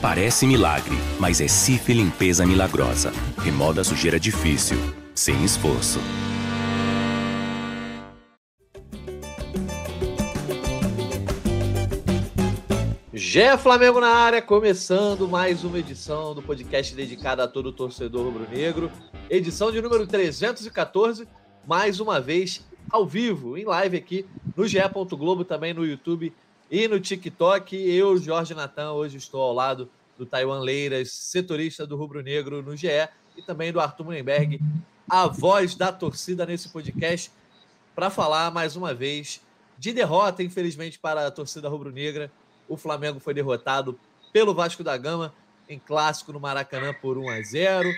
Parece milagre, mas é Cif Limpeza Milagrosa. Remoda sujeira difícil, sem esforço. Gé Flamengo na área, começando mais uma edição do podcast dedicado a todo torcedor rubro-negro. Edição de número 314, mais uma vez ao vivo, em live aqui no GE. Globo, também no YouTube e no TikTok. Eu, Jorge Natan, hoje estou ao lado do Taiwan Leiras, setorista do Rubro Negro no GE, e também do Arthur Mullenberg, a voz da torcida nesse podcast, para falar mais uma vez de derrota, infelizmente, para a torcida rubro-negra o Flamengo foi derrotado pelo Vasco da Gama em clássico no Maracanã por 1 a 0.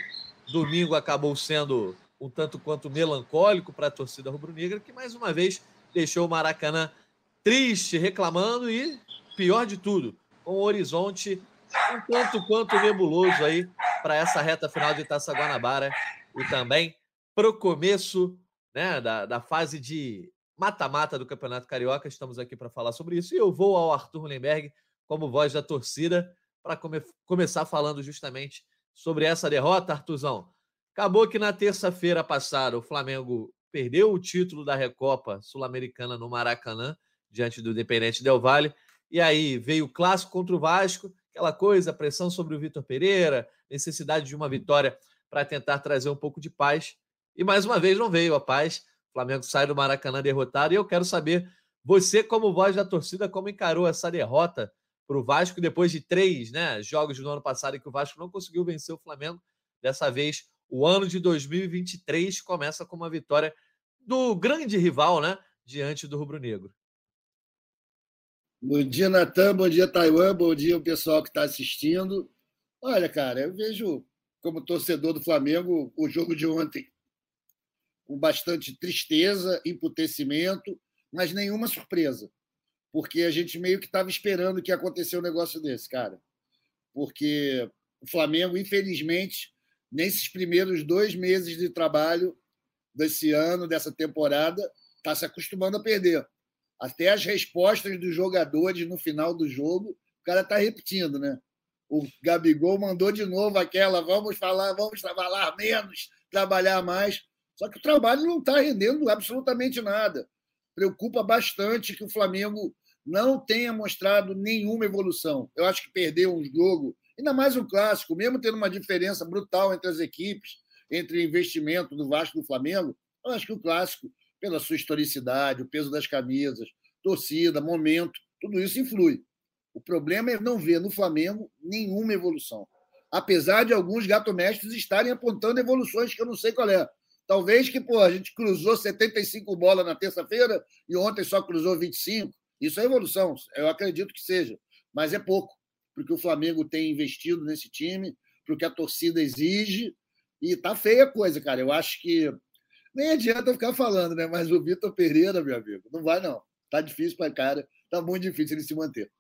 Domingo acabou sendo um tanto quanto melancólico para a torcida rubro-negra, que mais uma vez deixou o Maracanã triste, reclamando e, pior de tudo, com o horizonte um tanto quanto nebuloso aí para essa reta final de Taça Guanabara e também para o começo né, da, da fase de mata-mata do Campeonato Carioca. Estamos aqui para falar sobre isso. E eu vou ao Arthur Mullenberg como voz da torcida para come começar falando justamente sobre essa derrota, Artuzão. Acabou que na terça-feira passada o Flamengo perdeu o título da Recopa Sul-Americana no Maracanã, diante do Independente Del Valle. E aí veio o clássico contra o Vasco, aquela coisa, pressão sobre o Vitor Pereira, necessidade de uma vitória para tentar trazer um pouco de paz. E mais uma vez não veio a paz. O Flamengo sai do Maracanã derrotado. E eu quero saber, você, como voz da torcida, como encarou essa derrota para o Vasco depois de três né, jogos do ano passado em que o Vasco não conseguiu vencer o Flamengo. Dessa vez, o ano de 2023 começa com uma vitória do grande rival né, diante do Rubro Negro. Bom dia, Natan. Bom dia, Taiwan. Bom dia, o pessoal que está assistindo. Olha, cara, eu vejo como torcedor do Flamengo o jogo de ontem com bastante tristeza, emputecimento, mas nenhuma surpresa. Porque a gente meio que estava esperando que acontecesse um negócio desse, cara. Porque o Flamengo, infelizmente, nesses primeiros dois meses de trabalho desse ano, dessa temporada, está se acostumando a perder. Até as respostas dos jogadores no final do jogo, o cara está repetindo, né? O Gabigol mandou de novo aquela: vamos falar, vamos falar menos, trabalhar mais. Só que o trabalho não está rendendo absolutamente nada. Preocupa bastante que o Flamengo não tenha mostrado nenhuma evolução. Eu acho que perdeu um jogo, ainda mais um clássico, mesmo tendo uma diferença brutal entre as equipes, entre investimento do Vasco e do Flamengo. Eu acho que o clássico, pela sua historicidade, o peso das camisas, torcida, momento, tudo isso influi. O problema é não ver no Flamengo nenhuma evolução. Apesar de alguns gato-mestres estarem apontando evoluções que eu não sei qual é. Talvez que pô, a gente cruzou 75 bolas na terça-feira e ontem só cruzou 25. Isso é evolução, eu acredito que seja, mas é pouco, porque o Flamengo tem investido nesse time, porque a torcida exige, e tá feia a coisa, cara. Eu acho que nem adianta ficar falando, né? Mas o Vitor Pereira, meu amigo, não vai não. Tá difícil para cara, tá muito difícil ele se manter.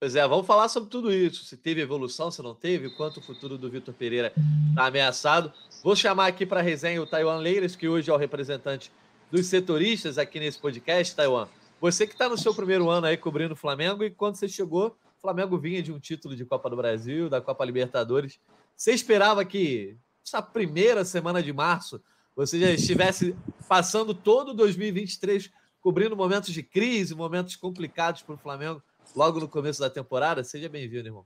Pois é, vamos falar sobre tudo isso. Se teve evolução, se não teve, quanto o futuro do Vitor Pereira está ameaçado. Vou chamar aqui para resenha o Taiwan Leiras, que hoje é o representante dos setoristas aqui nesse podcast, Taiwan. Você que está no seu primeiro ano aí cobrindo o Flamengo e quando você chegou, o Flamengo vinha de um título de Copa do Brasil, da Copa Libertadores. Você esperava que essa primeira semana de março você já estivesse passando todo 2023 cobrindo momentos de crise, momentos complicados para o Flamengo logo no começo da temporada? Seja bem-vindo, irmão.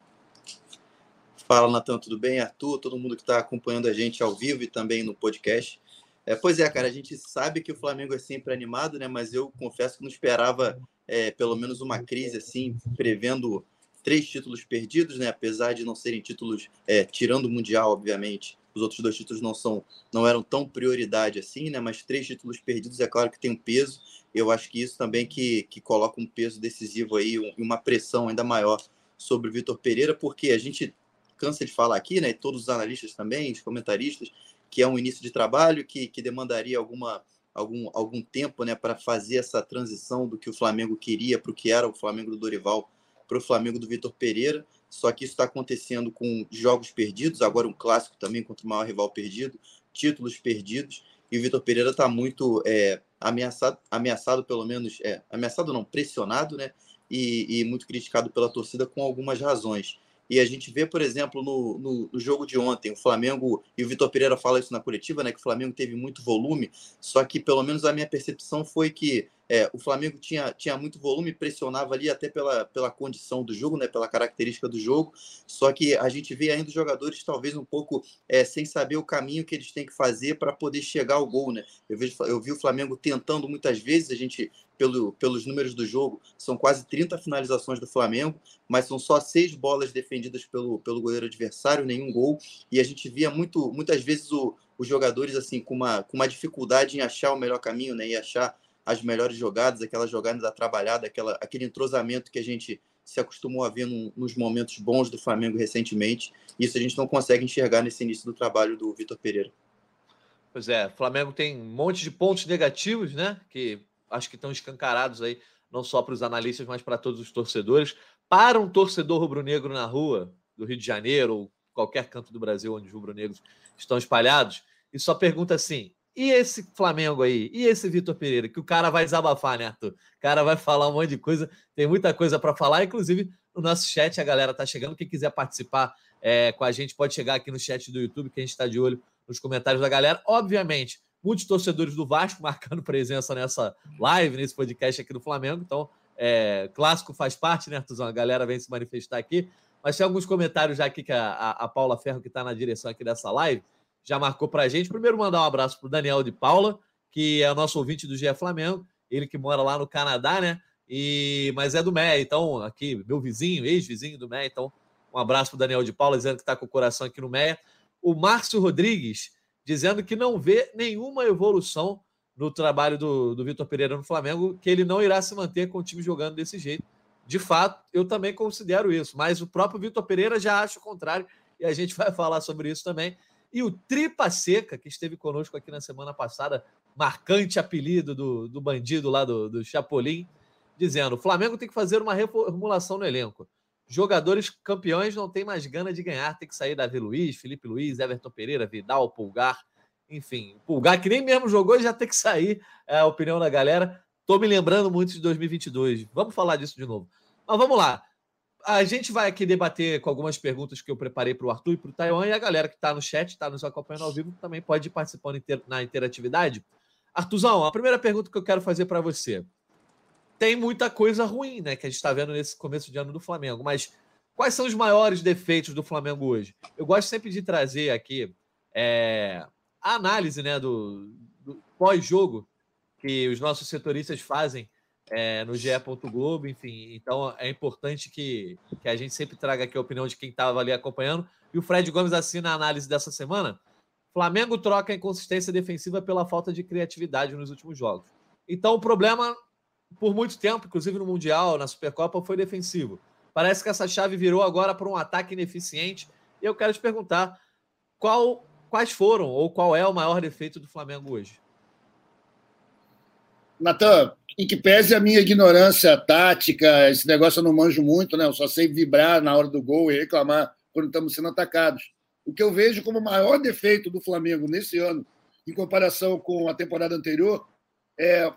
Fala, Natan, tudo bem? Arthur, todo mundo que está acompanhando a gente ao vivo e também no podcast. É, pois é, cara, a gente sabe que o Flamengo é sempre animado, né? Mas eu confesso que não esperava é, pelo menos uma crise assim, prevendo três títulos perdidos, né? Apesar de não serem títulos, é, tirando o Mundial, obviamente, os outros dois títulos não são, não eram tão prioridade assim, né? Mas três títulos perdidos é claro que tem um peso. Eu acho que isso também que, que coloca um peso decisivo aí e uma pressão ainda maior sobre o Vitor Pereira, porque a gente cansa de falar aqui, né, e todos os analistas também, os comentaristas, que é um início de trabalho que, que demandaria alguma, algum, algum tempo né, para fazer essa transição do que o Flamengo queria para o que era o Flamengo do Dorival para o Flamengo do Vitor Pereira. Só que isso está acontecendo com jogos perdidos, agora um clássico também contra o maior rival perdido, títulos perdidos, e o Vitor Pereira está muito é, ameaçado, ameaçado pelo menos, é, ameaçado não, pressionado, né? E, e muito criticado pela torcida com algumas razões. E a gente vê, por exemplo, no, no, no, jogo de ontem, o Flamengo, e o Vitor Pereira fala isso na coletiva, né? Que o Flamengo teve muito volume, só que pelo menos a minha percepção foi que é, o Flamengo tinha, tinha muito volume, pressionava ali até pela, pela condição do jogo, né, pela característica do jogo. Só que a gente vê ainda os jogadores talvez um pouco é, sem saber o caminho que eles têm que fazer para poder chegar ao gol. Né? Eu, vejo, eu vi o Flamengo tentando muitas vezes, a gente, pelo, pelos números do jogo, são quase 30 finalizações do Flamengo, mas são só seis bolas defendidas pelo, pelo goleiro adversário, nenhum gol. E a gente via muito, muitas vezes o, os jogadores assim com uma, com uma dificuldade em achar o melhor caminho né, e achar as melhores jogadas, aquelas jogadas atrabalhadas, aquela, aquele entrosamento que a gente se acostumou a ver no, nos momentos bons do Flamengo recentemente. Isso a gente não consegue enxergar nesse início do trabalho do Vitor Pereira. Pois é, Flamengo tem um monte de pontos negativos, né? Que acho que estão escancarados aí, não só para os analistas, mas para todos os torcedores. Para um torcedor rubro-negro na rua do Rio de Janeiro ou qualquer canto do Brasil onde os rubro-negros estão espalhados, e só pergunta assim: e esse Flamengo aí? E esse Vitor Pereira? Que o cara vai desabafar, né, Arthur? O cara vai falar um monte de coisa, tem muita coisa para falar. Inclusive, no nosso chat, a galera tá chegando. Quem quiser participar é, com a gente, pode chegar aqui no chat do YouTube, que a gente está de olho nos comentários da galera. Obviamente, muitos torcedores do Vasco marcando presença nessa live, nesse podcast aqui do Flamengo. Então, é, clássico faz parte, né, Artuzão? A galera vem se manifestar aqui. Mas tem alguns comentários já aqui que a, a, a Paula Ferro, que está na direção aqui dessa live, já marcou para a gente. Primeiro, mandar um abraço para o Daniel de Paula, que é nosso ouvinte do GE Flamengo, ele que mora lá no Canadá, né? E, mas é do MEA, então, aqui, meu vizinho, ex-vizinho do MEA, então, um abraço para o Daniel de Paula, dizendo que está com o coração aqui no MEA. O Márcio Rodrigues, dizendo que não vê nenhuma evolução no trabalho do, do Vitor Pereira no Flamengo, que ele não irá se manter com o time jogando desse jeito. De fato, eu também considero isso, mas o próprio Vitor Pereira já acha o contrário, e a gente vai falar sobre isso também. E o Tripa Seca, que esteve conosco aqui na semana passada, marcante apelido do, do bandido lá do, do Chapolin, dizendo: o Flamengo tem que fazer uma reformulação no elenco. Jogadores campeões não têm mais gana de ganhar, tem que sair Davi Luiz, Felipe Luiz, Everton Pereira, Vidal, Pulgar, enfim. Pulgar, que nem mesmo jogou, já tem que sair, é a opinião da galera. Estou me lembrando muito de 2022. Vamos falar disso de novo. Mas vamos lá a gente vai aqui debater com algumas perguntas que eu preparei para o Arthur e para o Taiwan, e a galera que está no chat, está nos acompanhando ao vivo, também pode ir participando na interatividade. Artuzão, a primeira pergunta que eu quero fazer para você. Tem muita coisa ruim, né, que a gente está vendo nesse começo de ano do Flamengo, mas quais são os maiores defeitos do Flamengo hoje? Eu gosto sempre de trazer aqui é, a análise né, do, do pós-jogo que os nossos setoristas fazem é, no GE. Globo, enfim. Então é importante que, que a gente sempre traga aqui a opinião de quem estava ali acompanhando. E o Fred Gomes assina a análise dessa semana. Flamengo troca a inconsistência defensiva pela falta de criatividade nos últimos jogos. Então o problema, por muito tempo, inclusive no Mundial, na Supercopa, foi defensivo. Parece que essa chave virou agora para um ataque ineficiente. E eu quero te perguntar qual, quais foram ou qual é o maior defeito do Flamengo hoje? Natan, em que pese a minha ignorância tática, esse negócio eu não manjo muito, né? Eu só sei vibrar na hora do gol e reclamar quando estamos sendo atacados. O que eu vejo como o maior defeito do Flamengo nesse ano, em comparação com a temporada anterior, é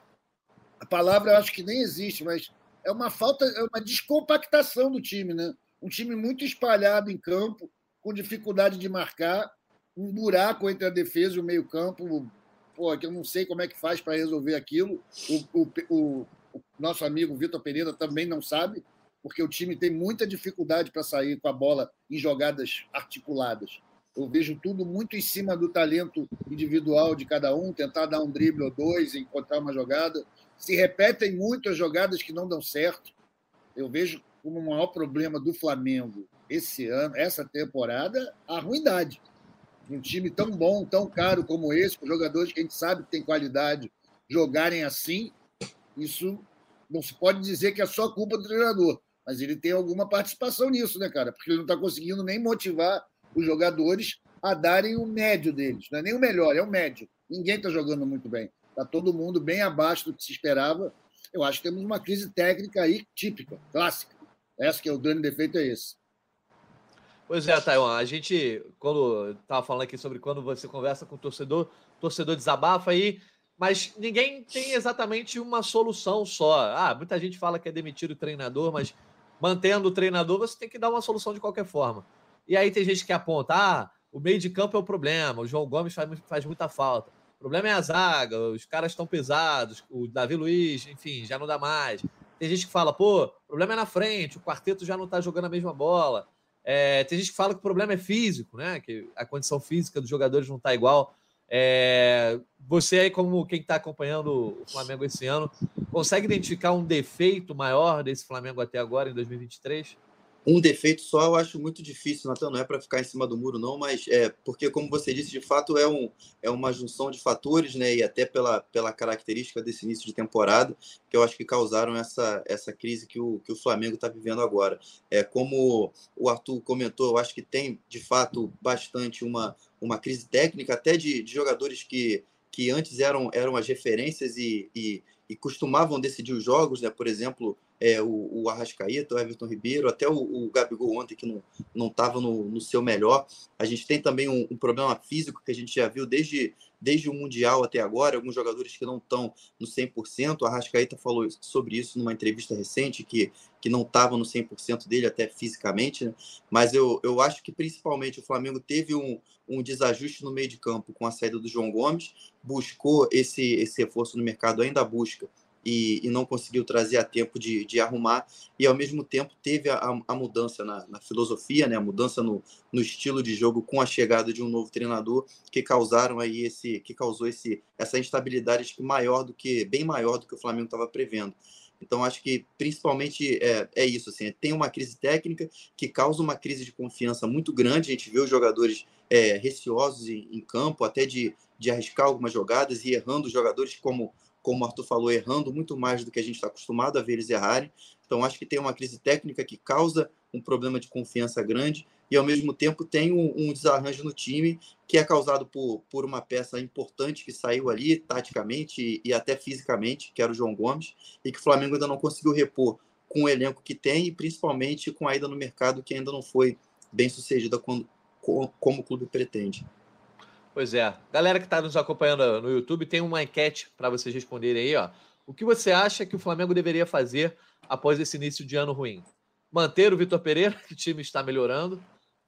a palavra eu acho que nem existe, mas é uma falta, é uma descompactação do time, né? Um time muito espalhado em campo, com dificuldade de marcar, um buraco entre a defesa e o meio-campo pô, que eu não sei como é que faz para resolver aquilo. O, o, o, o nosso amigo Vitor Pereira também não sabe, porque o time tem muita dificuldade para sair com a bola em jogadas articuladas. Eu vejo tudo muito em cima do talento individual de cada um, tentar dar um drible ou dois, encontrar uma jogada. Se repetem muito as jogadas que não dão certo. Eu vejo como o maior problema do Flamengo esse ano, essa temporada, a ruindade um time tão bom, tão caro como esse, com jogadores que a gente sabe que tem qualidade, jogarem assim, isso não se pode dizer que é só culpa do treinador, mas ele tem alguma participação nisso, né, cara? Porque ele não está conseguindo nem motivar os jogadores a darem o médio deles. Não é nem o melhor, é o médio. Ninguém está jogando muito bem. Está todo mundo bem abaixo do que se esperava. Eu acho que temos uma crise técnica aí típica, clássica. Essa que é o grande defeito é esse. Pois é, Taiwan, a gente, quando estava falando aqui sobre quando você conversa com o torcedor, o torcedor desabafa aí, mas ninguém tem exatamente uma solução só. Ah, muita gente fala que é demitir o treinador, mas mantendo o treinador, você tem que dar uma solução de qualquer forma. E aí tem gente que aponta, ah, o meio de campo é o problema, o João Gomes faz, faz muita falta. O problema é a zaga, os caras estão pesados, o Davi Luiz, enfim, já não dá mais. Tem gente que fala, pô, o problema é na frente, o quarteto já não está jogando a mesma bola. É, tem gente que fala que o problema é físico, né? Que a condição física dos jogadores não está igual. É, você aí, como quem está acompanhando o Flamengo esse ano, consegue identificar um defeito maior desse Flamengo até agora, em 2023? Um defeito só eu acho muito difícil, Natan, não é para ficar em cima do muro, não, mas é porque, como você disse, de fato é, um, é uma junção de fatores, né? E até pela, pela característica desse início de temporada, que eu acho que causaram essa, essa crise que o, que o Flamengo está vivendo agora. É Como o Arthur comentou, eu acho que tem de fato bastante uma, uma crise técnica, até de, de jogadores que, que antes eram, eram as referências e, e, e costumavam decidir os jogos, né? Por exemplo é, o, o Arrascaeta, o Everton Ribeiro, até o, o Gabigol ontem, que não estava no, no seu melhor. A gente tem também um, um, problema físico que a gente já viu desde, desde o Mundial até agora, alguns jogadores que não estão no 100%. O Arrascaeta falou sobre isso numa entrevista recente, que, que não estava no 100% dele, até fisicamente. Né? Mas eu, eu acho que principalmente o Flamengo teve um, um desajuste no meio de campo com a saída do João Gomes, buscou esse, esse reforço no mercado, ainda busca e, e, não conseguiu trazer a tempo de, de, arrumar, e ao mesmo tempo teve a, a mudança na, na, filosofia, né, a mudança no, no, estilo de jogo com a chegada de um novo treinador que causaram aí esse, que causou esse, essa instabilidade maior do que, bem maior do que o Flamengo estava prevendo. Então, acho que principalmente é, é isso. Assim, tem uma crise técnica que causa uma crise de confiança muito grande. A gente vê os jogadores é, receosos em, em, campo, até de, de arriscar algumas jogadas e errando os jogadores, como como o Arthur falou, errando muito mais do que a gente está acostumado a ver eles errarem. Então, acho que tem uma crise técnica que causa um problema de confiança grande e, ao mesmo tempo, tem um, um desarranjo no time que é causado por, por uma peça importante que saiu ali, taticamente e, e até fisicamente, que era o João Gomes, e que o Flamengo ainda não conseguiu repor com o elenco que tem e, principalmente, com a ida no mercado que ainda não foi bem sucedida como, como o clube pretende. Pois é. Galera que está nos acompanhando no YouTube, tem uma enquete para vocês responderem aí, ó. O que você acha que o Flamengo deveria fazer após esse início de ano ruim? Manter o Vitor Pereira, que o time está melhorando.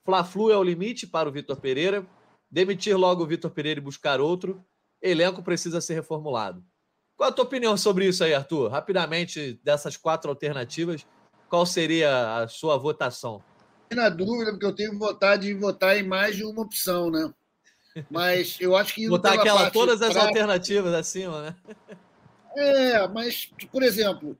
Fla-Flu é o limite para o Vitor Pereira. Demitir logo o Vitor Pereira e buscar outro. Elenco precisa ser reformulado. Qual a tua opinião sobre isso aí, Arthur? Rapidamente, dessas quatro alternativas, qual seria a sua votação? Na dúvida, porque eu tenho vontade de votar em mais de uma opção, né? Mas eu acho que. Botar aquela, todas as prática, alternativas acima, né? É, mas, por exemplo,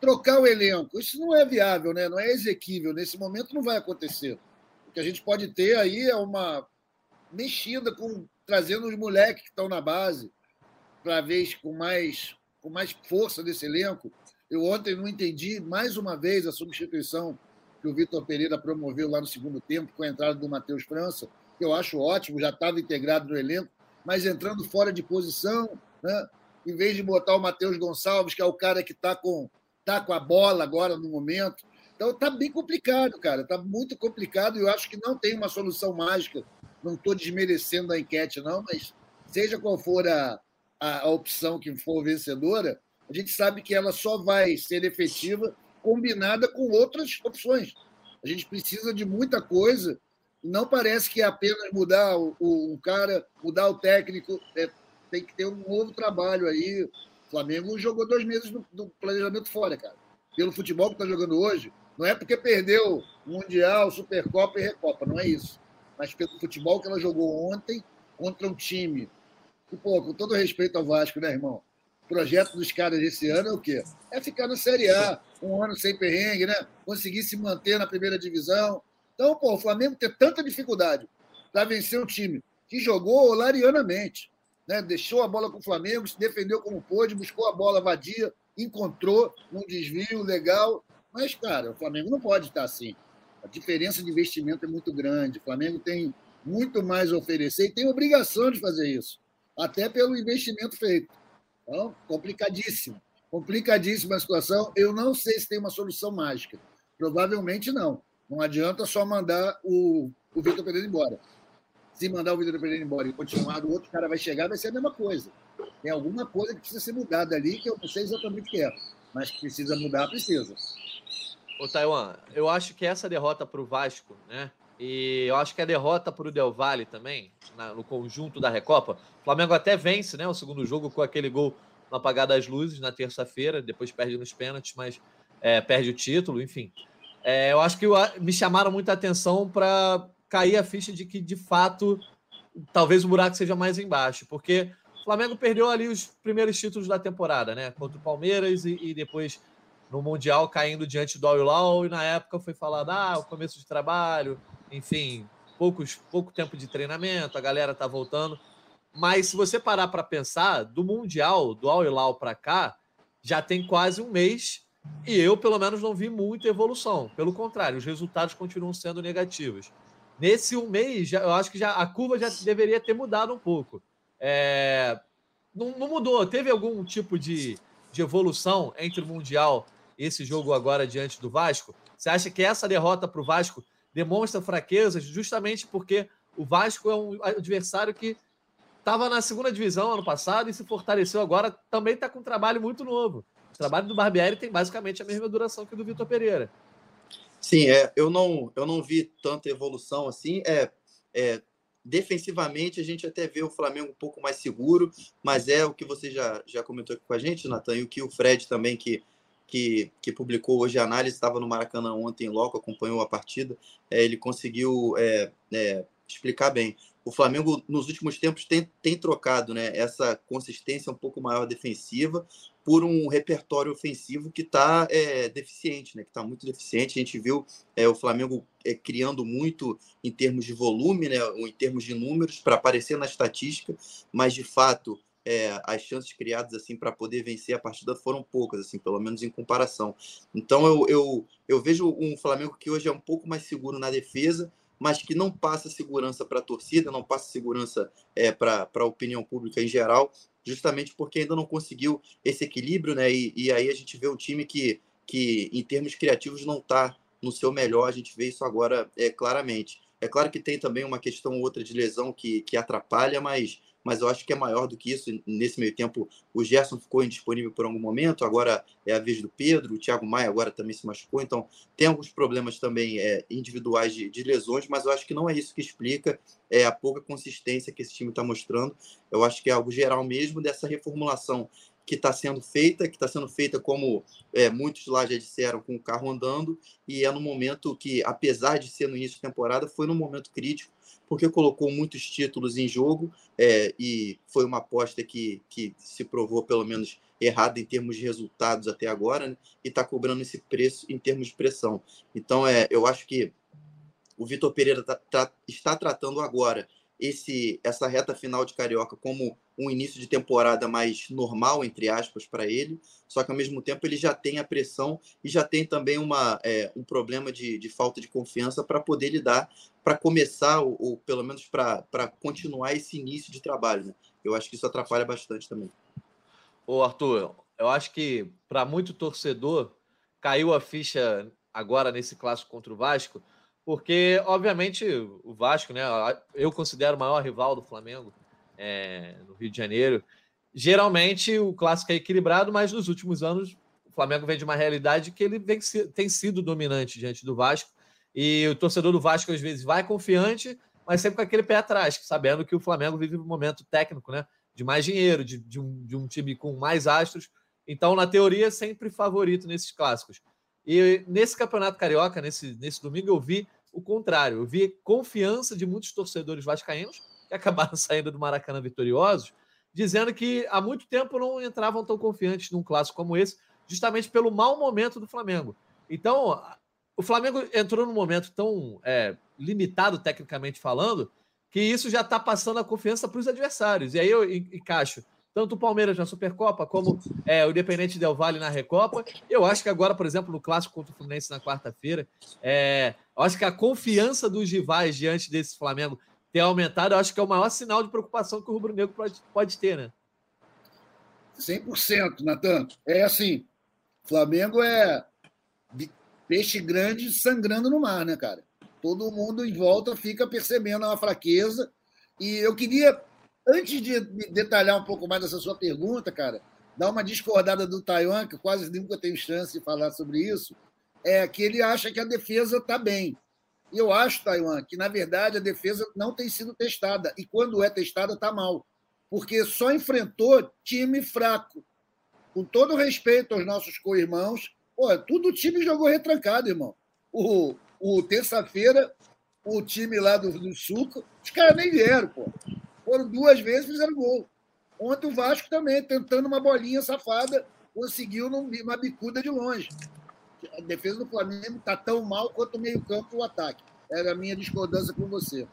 trocar o elenco, isso não é viável, né? não é exequível. Nesse momento não vai acontecer. O que a gente pode ter aí é uma mexida com trazendo os moleques que estão na base para vez com mais com mais força desse elenco. Eu ontem não entendi mais uma vez a substituição que o Vitor Pereira promoveu lá no segundo tempo com a entrada do Matheus França que eu acho ótimo, já estava integrado no elenco, mas entrando fora de posição, né? em vez de botar o Matheus Gonçalves, que é o cara que está com, tá com a bola agora no momento. Então está bem complicado, cara. Está muito complicado e eu acho que não tem uma solução mágica. Não estou desmerecendo a enquete, não, mas seja qual for a, a, a opção que for vencedora, a gente sabe que ela só vai ser efetiva combinada com outras opções. A gente precisa de muita coisa não parece que é apenas mudar o, o, cara, mudar o técnico, é, tem que ter um novo trabalho aí. O Flamengo jogou dois meses do, do planejamento fora, cara. Pelo futebol que está jogando hoje, não é porque perdeu Mundial, Supercopa e Recopa, não é isso. Mas pelo futebol que ela jogou ontem contra um time. E, pô, com todo respeito ao Vasco, né, irmão? O projeto dos caras esse ano é o quê? É ficar na Série A, um ano sem perrengue, né? Conseguir se manter na primeira divisão, então, pô, o Flamengo ter tanta dificuldade para vencer um time que jogou larianamente, né? deixou a bola com o Flamengo, se defendeu como pôde, buscou a bola vadia, encontrou um desvio legal. Mas, cara, o Flamengo não pode estar assim. A diferença de investimento é muito grande. O Flamengo tem muito mais a oferecer e tem obrigação de fazer isso, até pelo investimento feito. Então, complicadíssimo. Complicadíssima a situação. Eu não sei se tem uma solução mágica. Provavelmente não. Não adianta só mandar o, o Vitor Pereira embora. Se mandar o Vitor Pereira embora e continuar, o outro cara vai chegar, vai ser a mesma coisa. Tem alguma coisa que precisa ser mudada ali, que eu não sei exatamente o que é, mas que precisa mudar, precisa. Ô, Taiwan, eu acho que essa derrota para o Vasco, né? E eu acho que a derrota para o Del Valle também, na, no conjunto da Recopa. O Flamengo até vence, né? O segundo jogo com aquele gol no apagar das luzes na terça-feira, depois perde nos pênaltis, mas é, perde o título, enfim. É, eu acho que me chamaram muita atenção para cair a ficha de que, de fato, talvez o buraco seja mais embaixo, porque o Flamengo perdeu ali os primeiros títulos da temporada, né? Contra o Palmeiras e, e depois no Mundial caindo diante do Al-Hilal, e na época foi falado, ah, o começo de trabalho, enfim, poucos, pouco tempo de treinamento, a galera tá voltando. Mas se você parar para pensar, do Mundial, do Hilal para cá, já tem quase um mês e eu, pelo menos, não vi muita evolução. Pelo contrário, os resultados continuam sendo negativos. Nesse um mês, já, eu acho que já a curva já deveria ter mudado um pouco. É, não, não, mudou. Teve algum tipo de, de evolução entre o Mundial e esse jogo agora diante do Vasco? Você acha que essa derrota para o Vasco demonstra fraquezas justamente porque o Vasco é um adversário que estava na segunda divisão ano passado e se fortaleceu agora, também está com um trabalho muito novo. O trabalho do Barbieri tem basicamente a mesma duração que o do Vitor Pereira. Sim, é, eu, não, eu não vi tanta evolução assim. É, é, defensivamente, a gente até vê o Flamengo um pouco mais seguro, mas é o que você já, já comentou aqui com a gente, Natan, e o que o Fred também, que que, que publicou hoje a análise, estava no Maracanã ontem logo, acompanhou a partida, é, ele conseguiu é, é, explicar bem. O Flamengo, nos últimos tempos, tem, tem trocado né, essa consistência um pouco maior defensiva por um repertório ofensivo que está é, deficiente, né, que está muito deficiente. A gente viu é, o Flamengo é, criando muito em termos de volume, né, ou em termos de números, para aparecer na estatística, mas de fato é, as chances criadas assim para poder vencer a partida foram poucas, assim, pelo menos em comparação. Então eu, eu, eu vejo um Flamengo que hoje é um pouco mais seguro na defesa, mas que não passa segurança para a torcida, não passa segurança é, para a opinião pública em geral, justamente porque ainda não conseguiu esse equilíbrio, né? E, e aí a gente vê um time que, que em termos criativos não está no seu melhor, a gente vê isso agora é, claramente. É claro que tem também uma questão ou outra de lesão que, que atrapalha, mas mas eu acho que é maior do que isso. Nesse meio tempo, o Gerson ficou indisponível por algum momento, agora é a vez do Pedro, o Thiago Maia agora também se machucou, então tem alguns problemas também é, individuais de, de, lesões, mas eu acho que não é isso que explica é, a pouca consistência que esse time está mostrando. Eu acho que é algo geral mesmo dessa reformulação que está sendo feita, que está sendo feita, como é, muitos lá já disseram, com o carro andando, e é no momento que, apesar de ser no início de temporada, foi num momento crítico porque colocou muitos títulos em jogo é, e foi uma aposta que, que se provou, pelo menos, errada em termos de resultados até agora, né? e está cobrando esse preço em termos de pressão. Então, é, eu acho que o Vitor Pereira tá, tá, está tratando agora esse essa reta final de Carioca como um início de temporada mais normal, entre aspas, para ele, só que ao mesmo tempo ele já tem a pressão e já tem também uma, é, um problema de, de falta de confiança para poder lidar, para começar, ou, ou pelo menos para continuar esse início de trabalho. Né? Eu acho que isso atrapalha bastante também. Ô Arthur, eu acho que para muito torcedor caiu a ficha agora nesse clássico contra o Vasco, porque, obviamente, o Vasco, né? Eu considero o maior rival do Flamengo é, no Rio de Janeiro. Geralmente o clássico é equilibrado, mas nos últimos anos o Flamengo vem de uma realidade que ele vem, tem sido dominante diante do Vasco. E o torcedor do Vasco às vezes vai confiante, mas sempre com aquele pé atrás, sabendo que o Flamengo vive um momento técnico, né? De mais dinheiro, de, de, um, de um time com mais astros. Então, na teoria, sempre favorito nesses clássicos. E nesse Campeonato Carioca, nesse, nesse domingo, eu vi o contrário. Eu vi confiança de muitos torcedores vascaínos, acabaram saindo do Maracanã vitoriosos, dizendo que há muito tempo não entravam tão confiantes num clássico como esse, justamente pelo mau momento do Flamengo. Então, o Flamengo entrou num momento tão é, limitado, tecnicamente falando, que isso já está passando a confiança para os adversários. E aí eu encaixo tanto o Palmeiras na Supercopa, como é, o Independente Del Valle na Recopa. Eu acho que agora, por exemplo, no clássico contra o Fluminense na quarta-feira, é, eu acho que a confiança dos rivais diante desse Flamengo ter aumentado, acho que é o maior sinal de preocupação que o Rubro Negro pode, pode ter, né? 100%, Natan. É assim, Flamengo é peixe grande sangrando no mar, né, cara? Todo mundo em volta fica percebendo a fraqueza. E eu queria Antes de detalhar um pouco mais essa sua pergunta, cara, dar uma discordada do Taiwan, que quase nunca tenho chance de falar sobre isso. é que ele acha que a defesa está bem. E eu acho, Taiwan, que na verdade a defesa não tem sido testada. E quando é testada, está mal. Porque só enfrentou time fraco. Com todo respeito aos nossos co-irmãos, pô, tudo o time jogou retrancado, irmão. O, o terça-feira, o time lá do, do Suco, os caras nem vieram, pô. Foram duas vezes fizeram gol. Ontem o Vasco também, tentando uma bolinha safada, conseguiu uma bicuda de longe. A defesa do Flamengo está tão mal quanto o meio-campo e o ataque. Era a minha discordância com você.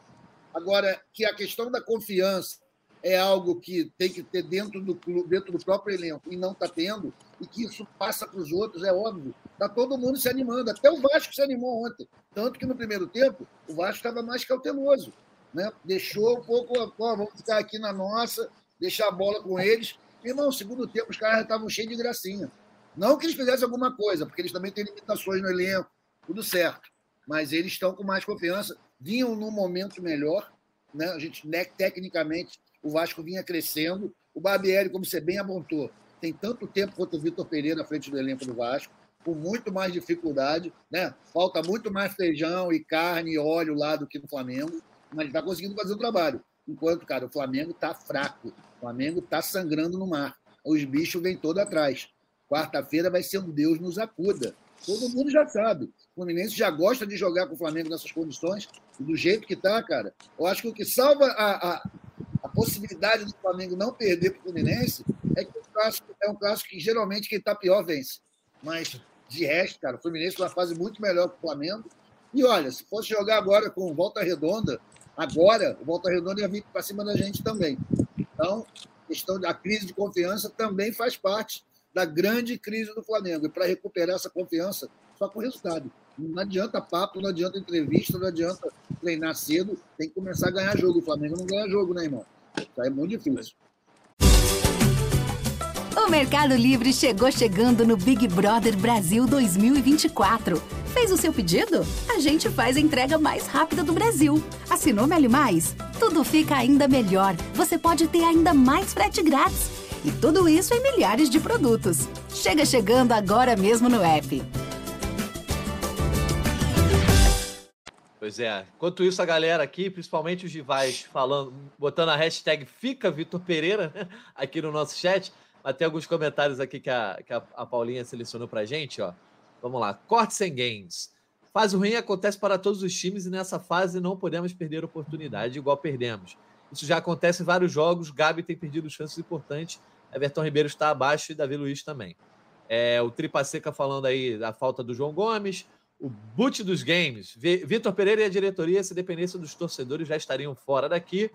Agora, que a questão da confiança é algo que tem que ter dentro do clube, dentro do próprio elenco e não está tendo, e que isso passa para os outros, é óbvio. Está todo mundo se animando. Até o Vasco se animou ontem. Tanto que no primeiro tempo o Vasco estava mais cauteloso. Né? Deixou um pouco, ó, vamos ficar aqui na nossa, deixar a bola com eles. Irmão, no segundo tempo os caras estavam cheios de gracinha. Não que eles fizessem alguma coisa, porque eles também têm limitações no elenco, tudo certo. Mas eles estão com mais confiança, vinham num momento melhor. Né? A gente, né, tecnicamente, o Vasco vinha crescendo. O Barbieri, como você bem apontou, tem tanto tempo quanto o Vitor Pereira à frente do elenco do Vasco, com muito mais dificuldade, né? Falta muito mais feijão e carne e óleo lá do que no Flamengo, mas está conseguindo fazer o trabalho. Enquanto, cara, o Flamengo está fraco, o Flamengo está sangrando no mar. Os bichos vêm todo atrás. Quarta-feira vai ser um Deus nos acuda. Todo mundo já sabe. O Fluminense já gosta de jogar com o Flamengo nessas condições, do jeito que está, cara. Eu acho que o que salva a, a, a possibilidade do Flamengo não perder para o Fluminense é que o clássico é um clássico que geralmente quem está pior vence. Mas, de resto, cara, o Fluminense uma fase muito melhor que o Flamengo. E olha, se fosse jogar agora com volta redonda, agora o volta redonda ia vir para cima da gente também. Então, questão da crise de confiança também faz parte da grande crise do Flamengo. E para recuperar essa confiança, só com resultado. Não adianta papo, não adianta entrevista, não adianta treinar cedo, tem que começar a ganhar jogo. O Flamengo não ganha jogo, né, irmão? Isso é muito difícil. O Mercado Livre chegou chegando no Big Brother Brasil 2024. Fez o seu pedido? A gente faz a entrega mais rápida do Brasil. Assinou Meli Mais? Tudo fica ainda melhor. Você pode ter ainda mais frete grátis. E tudo isso em milhares de produtos. Chega chegando agora mesmo no app. Pois é. Enquanto isso, a galera aqui, principalmente os rivais, falando, botando a hashtag Fica Vitor Pereira né, aqui no nosso chat. Mas tem alguns comentários aqui que a, que a, a Paulinha selecionou pra gente, ó. Vamos lá. Corte sem games. Fase ruim acontece para todos os times e nessa fase não podemos perder oportunidade igual perdemos. Isso já acontece em vários jogos. Gabi tem perdido chances importantes. Everton Ribeiro está abaixo e Davi Luiz também. É, o Tripa Seca falando aí da falta do João Gomes o boot dos games. Vitor Pereira e a diretoria, se dependesse dos torcedores, já estariam fora daqui.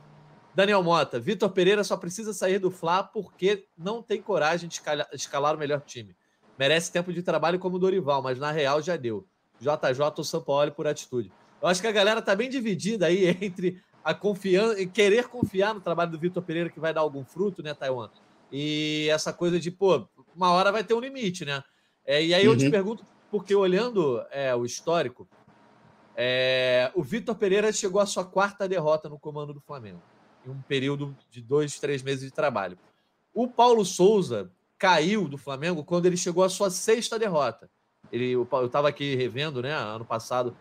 Daniel Mota, Vitor Pereira só precisa sair do Fla porque não tem coragem de escalar, o melhor time. Merece tempo de trabalho como o Dorival, mas na real já deu. JJ ou São Paulo por atitude. Eu acho que a galera tá bem dividida aí entre a confiança, querer confiar no trabalho do Vitor Pereira que vai dar algum fruto, né, Taiwan? E essa coisa de, pô, uma hora vai ter um limite, né? É, e aí eu te uhum. pergunto porque olhando é, o histórico, é, o Vitor Pereira chegou à sua quarta derrota no comando do Flamengo, em um período de dois, três meses de trabalho. O Paulo Souza caiu do Flamengo quando ele chegou à sua sexta derrota. Ele, eu estava aqui revendo, né, ano passado,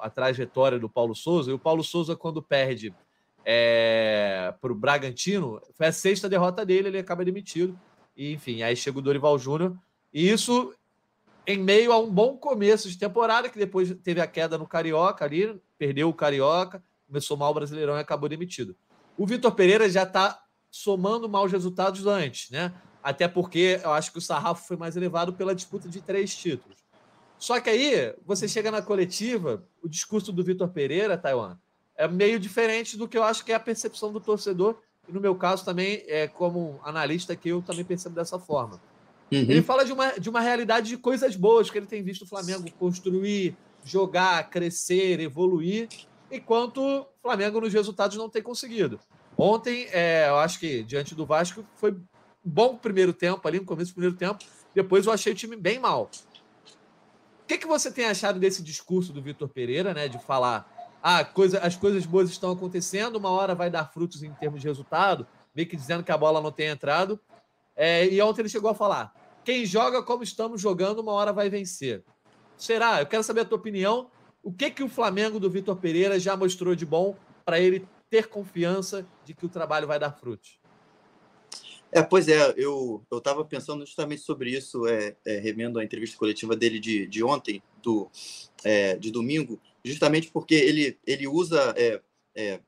a trajetória do Paulo Souza, e o Paulo Souza, quando perde é, para o Bragantino, foi a sexta derrota dele, ele acaba demitido. E, enfim, aí chega o Dorival Júnior. E isso em meio a um bom começo de temporada, que depois teve a queda no Carioca ali, perdeu o Carioca, começou mal o Brasileirão e acabou demitido. O Vitor Pereira já está somando maus resultados antes, né? Até porque eu acho que o sarrafo foi mais elevado pela disputa de três títulos. Só que aí, você chega na coletiva, o discurso do Vitor Pereira, Taiwan, é meio diferente do que eu acho que é a percepção do torcedor, e no meu caso também, é como analista que eu também percebo dessa forma. Uhum. Ele fala de uma, de uma realidade de coisas boas que ele tem visto o Flamengo construir, jogar, crescer, evoluir, enquanto o Flamengo nos resultados não tem conseguido. Ontem, é, eu acho que diante do Vasco foi um bom primeiro tempo ali, no começo do primeiro tempo. Depois eu achei o time bem mal. O que, que você tem achado desse discurso do Vitor Pereira, né? De falar, ah, coisa, as coisas boas estão acontecendo, uma hora vai dar frutos em termos de resultado, meio que dizendo que a bola não tem entrado. É, e ontem ele chegou a falar: quem joga como estamos jogando, uma hora vai vencer. Será? Eu quero saber a tua opinião. O que que o Flamengo do Vitor Pereira já mostrou de bom para ele ter confiança de que o trabalho vai dar frutos? É, pois é, eu estava pensando justamente sobre isso, é, é, revendo a entrevista coletiva dele de, de ontem, do, é, de domingo, justamente porque ele, ele usa é, é,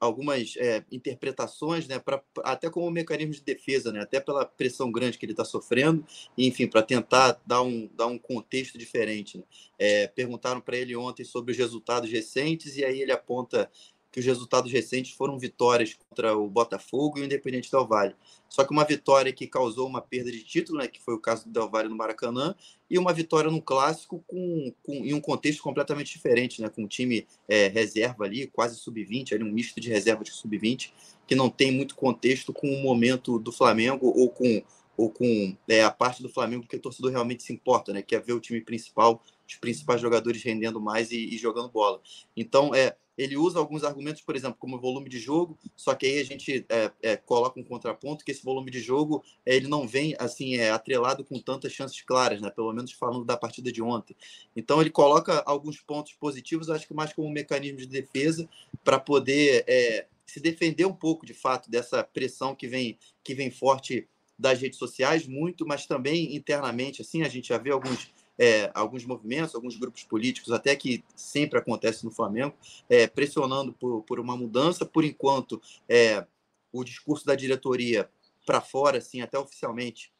algumas é, interpretações, né, pra, até como mecanismo de defesa, né, até pela pressão grande que ele está sofrendo, enfim, para tentar dar um, dar um contexto diferente. Né. É, perguntaram para ele ontem sobre os resultados recentes, e aí ele aponta que os resultados recentes foram vitórias contra o Botafogo e o Independente Del Valle. Só que uma vitória que causou uma perda de título, né, que foi o caso do Del Valle no Maracanã, e uma vitória no clássico com, com, em um contexto completamente diferente, né, com um time é, reserva ali, quase sub-20, ali um misto de reserva de sub-20, que não tem muito contexto com o momento do Flamengo ou com, ou com é, a parte do Flamengo que o torcedor realmente se importa, né, que é ver o time principal, os principais jogadores rendendo mais e, e jogando bola. Então, é ele usa alguns argumentos, por exemplo, como volume de jogo, só que aí a gente é, é, coloca um contraponto que esse volume de jogo é, ele não vem assim é, atrelado com tantas chances claras, né? pelo menos falando da partida de ontem. Então ele coloca alguns pontos positivos, acho que mais como um mecanismo de defesa para poder é, se defender um pouco de fato dessa pressão que vem, que vem forte das redes sociais, muito, mas também internamente. Assim, a gente já vê alguns é, alguns movimentos, alguns grupos políticos, até que sempre acontece no Flamengo, é, pressionando por, por uma mudança. Por enquanto, é, o discurso da diretoria para fora, assim, até oficialmente,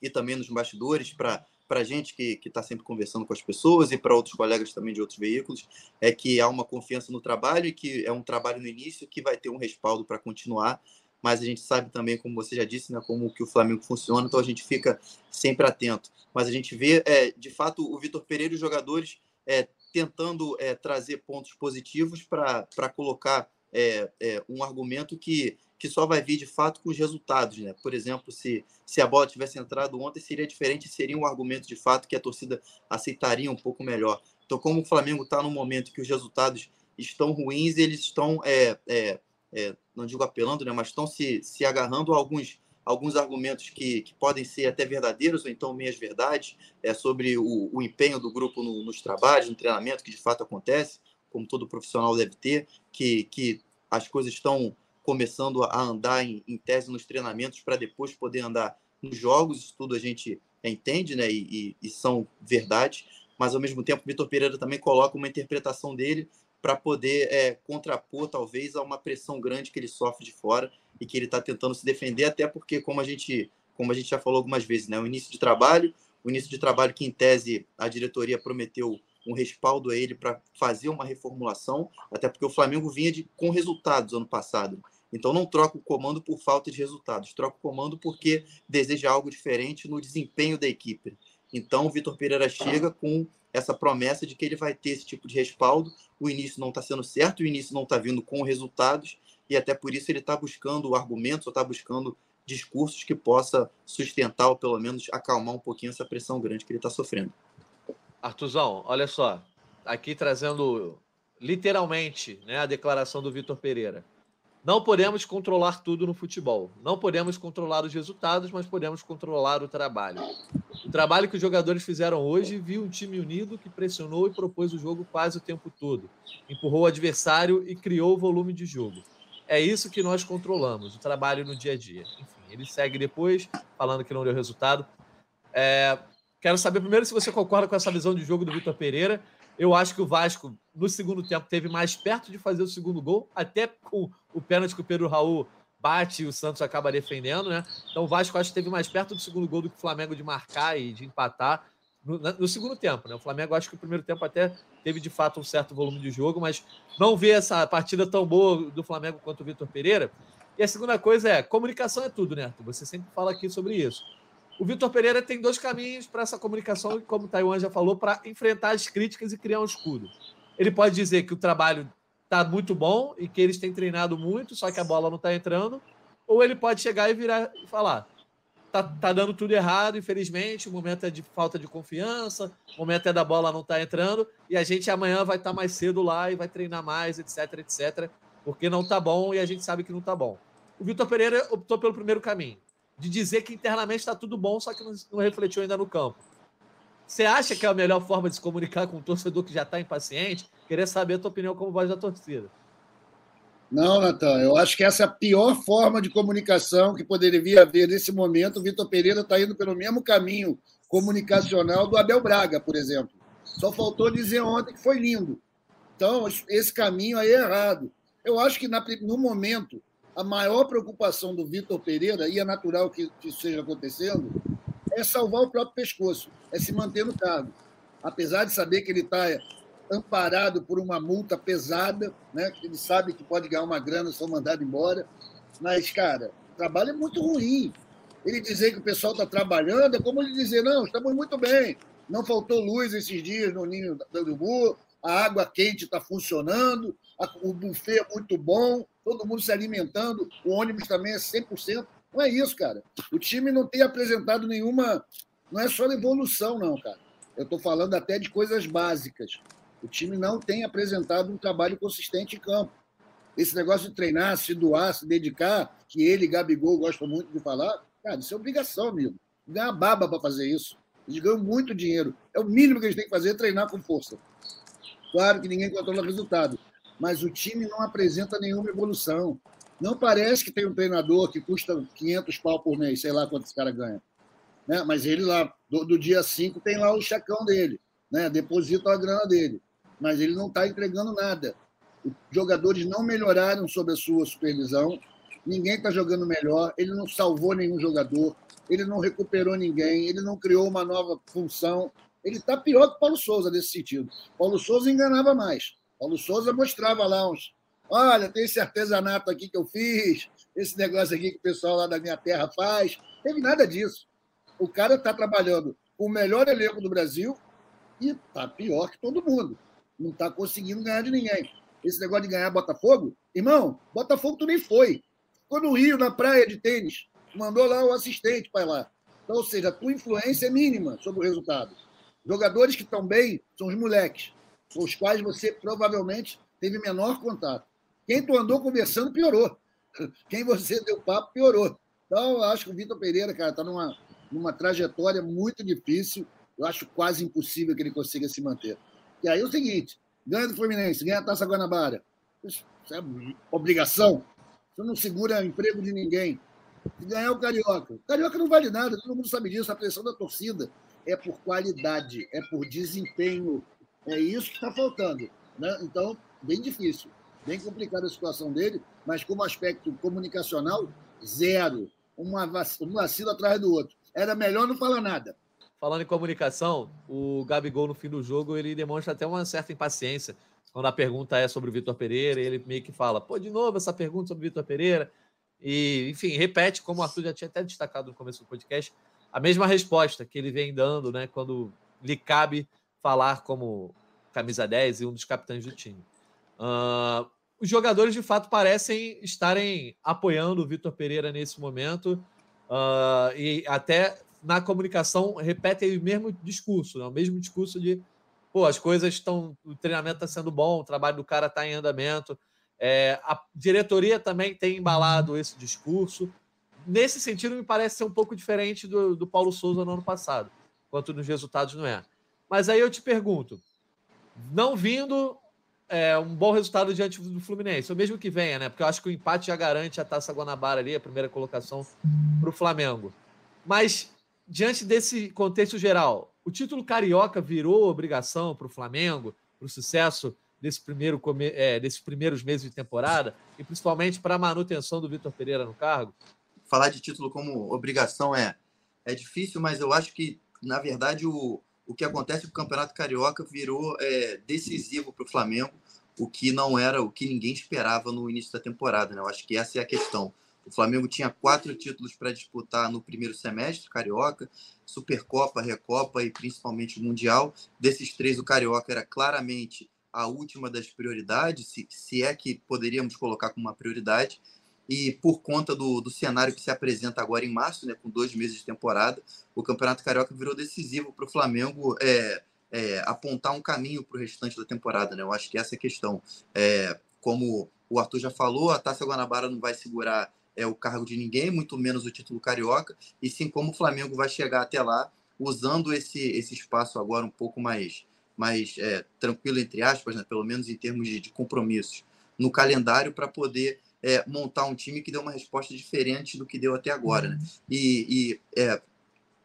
e também nos bastidores, para para a gente que está sempre conversando com as pessoas e para outros colegas também de outros veículos, é que há uma confiança no trabalho e que é um trabalho no início que vai ter um respaldo para continuar mas a gente sabe também, como você já disse, né, como que o Flamengo funciona, então a gente fica sempre atento. Mas a gente vê, é, de fato, o Vitor Pereira e os jogadores é, tentando é, trazer pontos positivos para colocar é, é, um argumento que, que só vai vir de fato com os resultados. Né? Por exemplo, se, se a bola tivesse entrado ontem, seria diferente, seria um argumento de fato que a torcida aceitaria um pouco melhor. Então, como o Flamengo está no momento que os resultados estão ruins, eles estão é, é, é, não digo apelando, né, mas estão se, se agarrando a alguns, alguns argumentos que, que podem ser até verdadeiros ou então meias verdades é, sobre o, o empenho do grupo no, nos trabalhos, no treinamento, que de fato acontece, como todo profissional deve ter, que, que as coisas estão começando a andar em, em tese nos treinamentos para depois poder andar nos jogos, isso tudo a gente entende, né, e, e, e são verdades, mas ao mesmo tempo Vitor Pereira também coloca uma interpretação dele para poder é, contrapor, talvez, a uma pressão grande que ele sofre de fora e que ele está tentando se defender, até porque, como a gente, como a gente já falou algumas vezes, né, o início de trabalho, o início de trabalho que, em tese, a diretoria prometeu um respaldo a ele para fazer uma reformulação, até porque o Flamengo vinha de, com resultados ano passado. Então não troca o comando por falta de resultados, troca o comando porque deseja algo diferente no desempenho da equipe. Então o Vitor Pereira chega com essa promessa de que ele vai ter esse tipo de respaldo. O início não está sendo certo, o início não está vindo com resultados, e até por isso ele está buscando argumentos ou está buscando discursos que possa sustentar ou pelo menos acalmar um pouquinho essa pressão grande que ele está sofrendo. Artuzão, olha só, aqui trazendo literalmente né, a declaração do Vitor Pereira. Não podemos controlar tudo no futebol. Não podemos controlar os resultados, mas podemos controlar o trabalho. O trabalho que os jogadores fizeram hoje viu um time unido que pressionou e propôs o jogo quase o tempo todo. Empurrou o adversário e criou o volume de jogo. É isso que nós controlamos, o trabalho no dia a dia. Enfim, ele segue depois, falando que não deu resultado. É, quero saber primeiro se você concorda com essa visão de jogo do Vitor Pereira eu acho que o Vasco, no segundo tempo, teve mais perto de fazer o segundo gol, até com o pênalti que o Pedro Raul bate e o Santos acaba defendendo, né? Então o Vasco acho que teve mais perto do segundo gol do que o Flamengo de marcar e de empatar no, no, segundo tempo, né? O Flamengo acho que o primeiro tempo até teve de fato um certo volume de jogo, mas não vê essa partida tão boa do Flamengo quanto o Vitor Pereira. E a segunda coisa é, comunicação é tudo, né? Você sempre fala aqui sobre isso. O Vitor Pereira tem dois caminhos para essa comunicação, como o Taiwan já falou, para enfrentar as críticas e criar um escudo. Ele pode dizer que o trabalho está muito bom e que eles têm treinado muito, só que a bola não está entrando, ou ele pode chegar e virar e falar: tá, tá dando tudo errado, infelizmente, o momento é de falta de confiança, o momento é da bola não tá entrando, e a gente amanhã vai estar tá mais cedo lá e vai treinar mais, etc, etc, porque não tá bom e a gente sabe que não tá bom. O Vitor Pereira optou pelo primeiro caminho de dizer que internamente está tudo bom, só que não, refletiu ainda no campo. Você acha que é a melhor forma de se comunicar com um torcedor que já está impaciente? Queria saber a tua opinião como voz da torcida. Não, Natan, eu acho que essa é a pior forma de comunicação que poderia haver nesse momento. O Vitor Pereira está indo pelo mesmo caminho comunicacional do Abel Braga, por exemplo. Só faltou dizer ontem que foi lindo. Então, esse caminho aí é errado. Eu acho que no momento, a maior preocupação do Vitor Pereira, e é natural que isso esteja acontecendo, é salvar o próprio pescoço, é se manter no cargo. Apesar de saber que ele está amparado por uma multa pesada, né? Ele sabe que pode ganhar uma grana se for mandado embora. Mas, cara, o trabalho é muito ruim. Ele dizer que o pessoal está trabalhando é como ele dizer, não, estamos muito bem. Não faltou luz esses dias no ninho do urubu, a água quente está funcionando, o buffet é muito bom, todo mundo se alimentando, o ônibus também é 100%. Não é isso, cara. O time não tem apresentado nenhuma. Não é só evolução, não, cara. Eu estou falando até de coisas básicas. O time não tem apresentado um trabalho consistente em campo. Esse negócio de treinar, se doar, se dedicar, que ele, Gabigol, gostam muito de falar, cara, isso é obrigação, amigo. Ganhar baba para fazer isso. Eles ganham muito dinheiro. É o mínimo que eles têm que fazer, é treinar com força. Claro que ninguém controla o resultado, mas o time não apresenta nenhuma evolução. Não parece que tem um treinador que custa 500 pau por mês, sei lá quanto esse cara ganha. Né? Mas ele lá, do, do dia 5, tem lá o checão dele, né? deposita a grana dele mas ele não está entregando nada. Os jogadores não melhoraram sob a sua supervisão, ninguém está jogando melhor, ele não salvou nenhum jogador, ele não recuperou ninguém, ele não criou uma nova função. Ele está pior que Paulo Souza nesse sentido. Paulo Souza enganava mais. Paulo Souza mostrava lá uns. Olha, tem esse artesanato aqui que eu fiz, esse negócio aqui que o pessoal lá da minha terra faz. Teve nada disso. O cara está trabalhando com o melhor elenco do Brasil e está pior que todo mundo não está conseguindo ganhar de ninguém. Esse negócio de ganhar Botafogo, irmão, Botafogo tu nem foi. Ficou no Rio, na praia de tênis. Mandou lá o assistente para lá. Então, ou seja, a tua influência é mínima sobre o resultado. Jogadores que estão bem são os moleques, com os quais você provavelmente teve menor contato. Quem tu andou conversando piorou. Quem você deu papo piorou. Então, eu acho que o Vitor Pereira, cara, está numa, numa trajetória muito difícil. Eu acho quase impossível que ele consiga se manter. E aí é o seguinte: ganha do Fluminense, ganha a Taça Guanabara. Isso é obrigação. Você não segura emprego de ninguém. E ganhar o Carioca. O Carioca não vale nada, todo mundo sabe disso. A pressão da torcida é por qualidade, é por desempenho. É isso que está faltando. Né? Então, bem difícil. Bem complicada a situação dele, mas como aspecto comunicacional, zero. Uma, um vacilo atrás do outro. Era melhor não falar nada falando em comunicação, o Gabigol no fim do jogo ele demonstra até uma certa impaciência quando a pergunta é sobre o Vitor Pereira. Ele meio que fala: pô, de novo essa pergunta sobre o Vitor Pereira. E, enfim, repete, como o Arthur já tinha até destacado no começo do podcast, a mesma resposta que ele vem dando, né, quando lhe cabe falar como camisa 10 e um dos capitães do time. Uh, os jogadores, de fato, parecem estarem apoiando o Vitor Pereira nesse momento uh, e até na comunicação repetem o mesmo discurso, né? o mesmo discurso de pô, as coisas estão, o treinamento está sendo bom, o trabalho do cara está em andamento. É, a diretoria também tem embalado esse discurso. Nesse sentido, me parece ser um pouco diferente do, do Paulo Souza no ano passado, quanto nos resultados não é. Mas aí eu te pergunto, não vindo é, um bom resultado diante do Fluminense, ou mesmo que venha, né? Porque eu acho que o empate já garante a Taça Guanabara ali, a primeira colocação para o Flamengo. Mas diante desse contexto geral, o título carioca virou obrigação para o Flamengo, para o sucesso desse primeiro, é, desses primeiros meses de temporada e principalmente para a manutenção do Vitor Pereira no cargo? Falar de título como obrigação é, é difícil, mas eu acho que, na verdade, o, o que acontece com o Campeonato Carioca virou é, decisivo para o Flamengo, o que não era o que ninguém esperava no início da temporada. Né? Eu acho que essa é a questão. O Flamengo tinha quatro títulos para disputar no primeiro semestre, Carioca, Supercopa, Recopa e principalmente Mundial. Desses três, o Carioca era claramente a última das prioridades, se, se é que poderíamos colocar como uma prioridade. E por conta do, do cenário que se apresenta agora em março, né, com dois meses de temporada, o Campeonato Carioca virou decisivo para o Flamengo é, é, apontar um caminho para o restante da temporada. Né? Eu acho que essa é a questão. É, como o Arthur já falou, a Taça Guanabara não vai segurar é o cargo de ninguém, muito menos o título carioca, e sim como o Flamengo vai chegar até lá usando esse, esse espaço agora um pouco mais, mais é, tranquilo, entre aspas, né? pelo menos em termos de, de compromissos, no calendário para poder é, montar um time que dê uma resposta diferente do que deu até agora. Né? E, e é,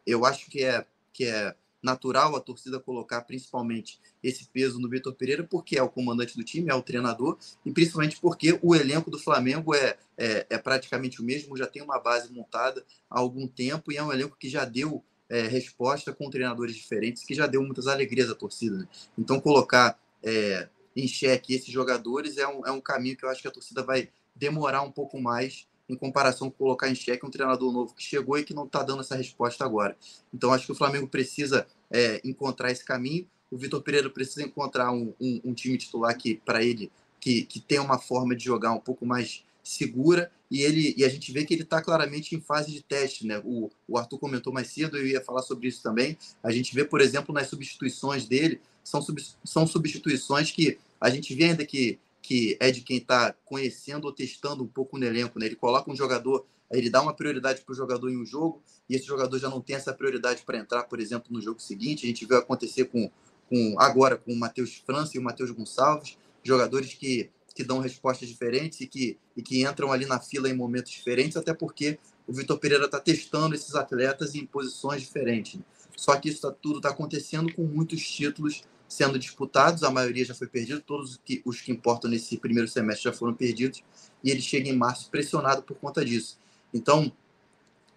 eu acho que é, que é natural a torcida colocar principalmente esse peso no Vitor Pereira, porque é o comandante do time, é o treinador, e principalmente porque o elenco do Flamengo é, é, é praticamente o mesmo, já tem uma base montada há algum tempo e é um elenco que já deu é, resposta com treinadores diferentes, que já deu muitas alegrias à torcida. Né? Então, colocar é, em xeque esses jogadores é um, é um caminho que eu acho que a torcida vai demorar um pouco mais em comparação com colocar em xeque um treinador novo que chegou e que não está dando essa resposta agora. Então, acho que o Flamengo precisa é, encontrar esse caminho. O Vitor Pereira precisa encontrar um, um, um time titular que, para ele, que, que tem uma forma de jogar um pouco mais segura e ele e a gente vê que ele está claramente em fase de teste, né? O, o Arthur comentou mais cedo, eu ia falar sobre isso também. A gente vê, por exemplo, nas substituições dele, são, sub, são substituições que a gente vê ainda que que é de quem está conhecendo ou testando um pouco no elenco. Né? Ele coloca um jogador, ele dá uma prioridade para o jogador em um jogo, e esse jogador já não tem essa prioridade para entrar, por exemplo, no jogo seguinte. A gente viu acontecer com, com agora com o Matheus França e o Matheus Gonçalves, jogadores que, que dão respostas diferentes e que, e que entram ali na fila em momentos diferentes, até porque o Vitor Pereira está testando esses atletas em posições diferentes. Né? Só que isso tá, tudo está acontecendo com muitos títulos sendo disputados, a maioria já foi perdida, todos os que, os que importam nesse primeiro semestre já foram perdidos, e ele chega em março pressionado por conta disso. Então,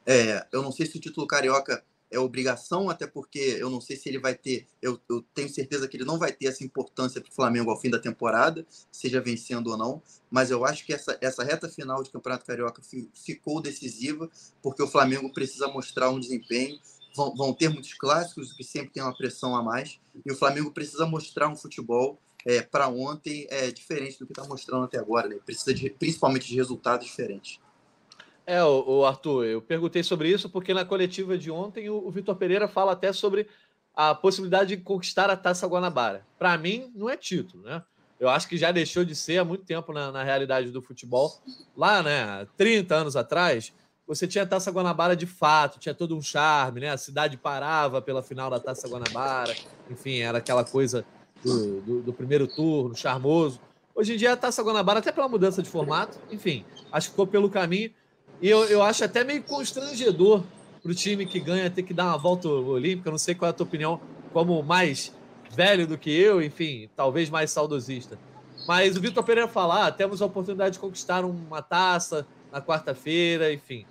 é, eu não sei se o título carioca é obrigação, até porque eu não sei se ele vai ter, eu, eu tenho certeza que ele não vai ter essa importância para o Flamengo ao fim da temporada, seja vencendo ou não, mas eu acho que essa, essa reta final de Campeonato Carioca ficou decisiva, porque o Flamengo precisa mostrar um desempenho vão, vão ter muitos clássicos, que sempre tem uma pressão a mais, e o Flamengo precisa mostrar um futebol é, para ontem é diferente do que está mostrando até agora, né? Precisa de, principalmente de resultados diferentes. É, o, Arthur, eu perguntei sobre isso porque na coletiva de ontem o, o Vitor Pereira fala até sobre a possibilidade de conquistar a Taça Guanabara. Para mim, não é título, né? Eu acho que já deixou de ser há muito tempo na, na realidade do futebol. Lá, né, 30 anos atrás, você tinha a Taça Guanabara de fato, tinha todo um charme, né? A cidade parava pela final da Taça Guanabara, enfim, era aquela coisa do, do, do primeiro turno, charmoso. Hoje em dia a Taça Guanabara, até pela mudança de formato, enfim, acho que ficou pelo caminho. E eu, eu acho até meio constrangedor para o time que ganha ter que dar uma volta olímpica. Não sei qual é a tua opinião, como mais velho do que eu, enfim, talvez mais saudosista. Mas o Vitor Pereira falar, ah, temos a oportunidade de conquistar uma taça na quarta-feira, enfim.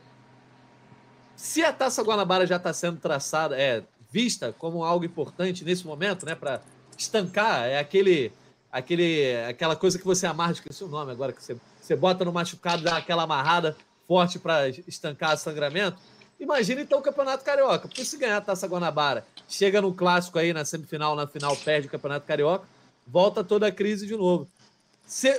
Se a Taça Guanabara já está sendo traçada, é vista como algo importante nesse momento, né, para estancar, é aquele, aquele, aquela coisa que você amarra, esqueci o nome agora, que você, você bota no machucado, dá aquela amarrada forte para estancar o sangramento. Imagina então o Campeonato Carioca, porque se ganhar a Taça Guanabara, chega no clássico aí na semifinal, na final, perde o Campeonato Carioca, volta toda a crise de novo.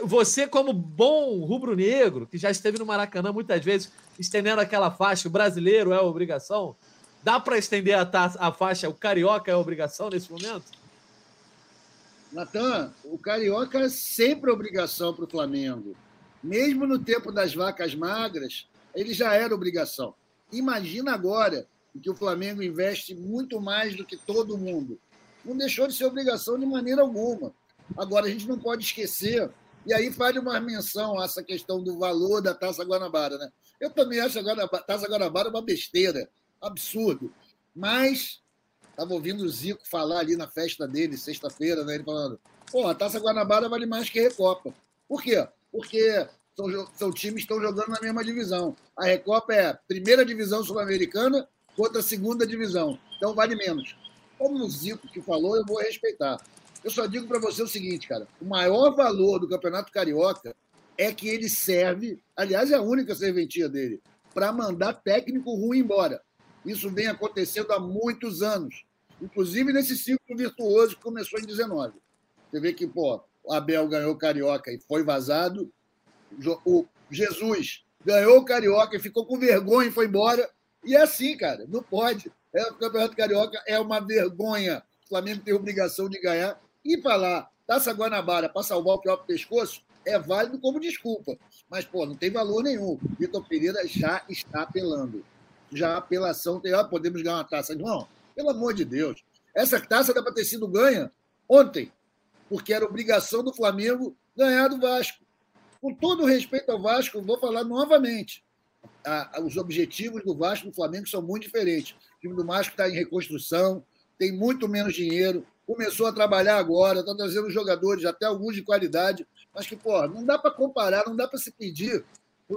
Você, como bom rubro-negro, que já esteve no Maracanã muitas vezes, estendendo aquela faixa, o brasileiro é obrigação, dá para estender a, a faixa, o carioca é obrigação nesse momento? Natan, o carioca é sempre obrigação para o Flamengo. Mesmo no tempo das vacas magras, ele já era obrigação. Imagina agora que o Flamengo investe muito mais do que todo mundo. Não deixou de ser obrigação de maneira alguma. Agora, a gente não pode esquecer, e aí faz uma menção a essa questão do valor da Taça Guanabara. Né? Eu também acho a Taça Guanabara uma besteira, absurdo. Mas estava ouvindo o Zico falar ali na festa dele, sexta-feira, né? ele falando: pô, a Taça Guanabara vale mais que a Recopa. Por quê? Porque são, são times que estão jogando na mesma divisão. A Recopa é a primeira divisão sul-americana contra a segunda divisão. Então vale menos. Como o Zico que falou, eu vou respeitar. Eu só digo para você o seguinte, cara: o maior valor do Campeonato Carioca é que ele serve, aliás, é a única serventia dele, para mandar técnico ruim embora. Isso vem acontecendo há muitos anos, inclusive nesse ciclo virtuoso que começou em 19. Você vê que, pô, o Abel ganhou o Carioca e foi vazado, o Jesus ganhou o Carioca e ficou com vergonha e foi embora. E é assim, cara, não pode. É, o Campeonato Carioca é uma vergonha. O Flamengo tem obrigação de ganhar e lá, Taça Guanabara para salvar o próprio pescoço é válido como desculpa. Mas, pô, não tem valor nenhum. Vitor Pereira já está apelando. Já a apelação tem, ah, podemos ganhar uma taça. Não, Pelo amor de Deus. Essa taça dá para ter sido ganha ontem, porque era obrigação do Flamengo ganhar do Vasco. Com todo respeito ao Vasco, vou falar novamente. os objetivos do Vasco e do Flamengo são muito diferentes. O time do Vasco está em reconstrução, tem muito menos dinheiro, começou a trabalhar agora, está trazendo jogadores, até alguns de qualidade, mas que, pô, não dá para comparar, não dá para se pedir,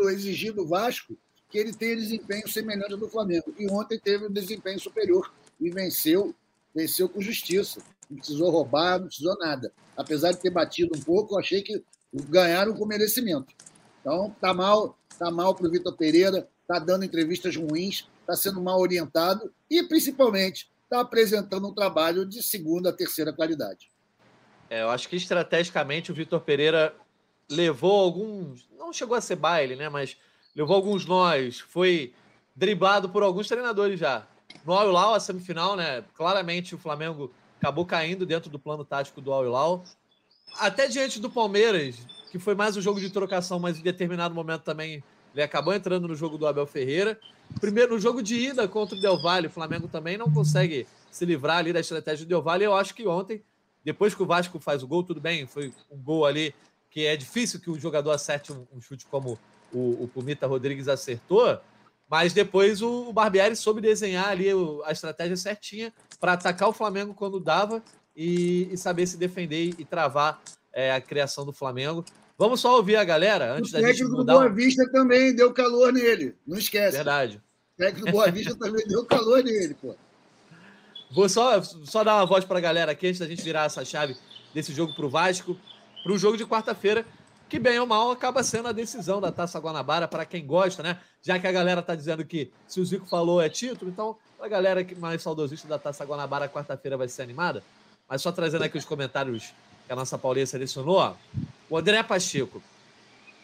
exigir do Vasco, que ele tenha desempenho semelhante ao do Flamengo. E ontem teve um desempenho superior e venceu, venceu com justiça. Não precisou roubar, não precisou nada. Apesar de ter batido um pouco, eu achei que ganharam com merecimento. Então, tá mal, tá mal para o Vitor Pereira, tá dando entrevistas ruins, está sendo mal orientado e, principalmente, está apresentando um trabalho de segunda, terceira qualidade. É, eu acho que estrategicamente o Vitor Pereira levou alguns. Não chegou a ser baile, né? Mas levou alguns nós. Foi driblado por alguns treinadores já. No Hilal, a semifinal, né? Claramente o Flamengo acabou caindo dentro do plano tático do Hilal. Até diante do Palmeiras, que foi mais um jogo de trocação, mas em determinado momento também ele acabou entrando no jogo do Abel Ferreira. Primeiro, no jogo de ida contra o Del Valle, o Flamengo também não consegue se livrar ali da estratégia do Del Valle. Eu acho que ontem, depois que o Vasco faz o gol, tudo bem, foi um gol ali que é difícil que o jogador acerte um, um chute como o, o Pumita Rodrigues acertou, mas depois o, o Barbieri soube desenhar ali a estratégia certinha para atacar o Flamengo quando dava e, e saber se defender e travar é, a criação do Flamengo. Vamos só ouvir a galera antes o da gente mudar. O Boa Vista também deu calor nele, não esquece. Verdade. O técnico do Boa Vista também deu calor nele, pô. Vou só, só dar uma voz para a galera aqui antes da gente virar essa chave desse jogo para o Vasco, para o jogo de quarta-feira, que bem ou mal acaba sendo a decisão da Taça Guanabara para quem gosta, né? Já que a galera está dizendo que se o Zico falou é título, então a galera que mais saudosista da Taça Guanabara quarta-feira vai ser animada. Mas só trazendo aqui os comentários que a nossa Paulinha selecionou, ó. O André Pacheco.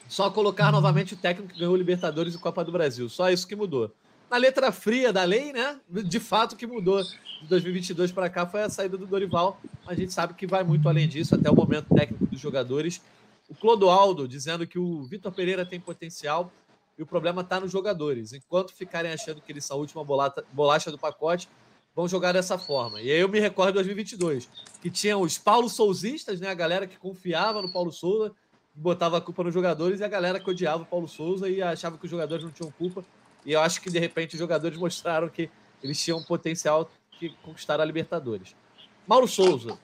Só colocar novamente o técnico que ganhou Libertadores e Copa do Brasil. Só isso que mudou. Na letra fria da lei, né? De fato, que mudou de 2022 para cá foi a saída do Dorival. A gente sabe que vai muito além disso, até o momento técnico dos jogadores. O Clodoaldo dizendo que o Vitor Pereira tem potencial e o problema está nos jogadores. Enquanto ficarem achando que eles são a última bolacha do pacote, vão jogar dessa forma. E aí eu me recordo de 2022, que tinha os Paulo Souzistas, né? A galera que confiava no Paulo Souza, botava a culpa nos jogadores, e a galera que odiava o Paulo Souza e achava que os jogadores não tinham culpa. E eu acho que, de repente, os jogadores mostraram que eles tinham potencial de conquistar a Libertadores. Mauro Souza.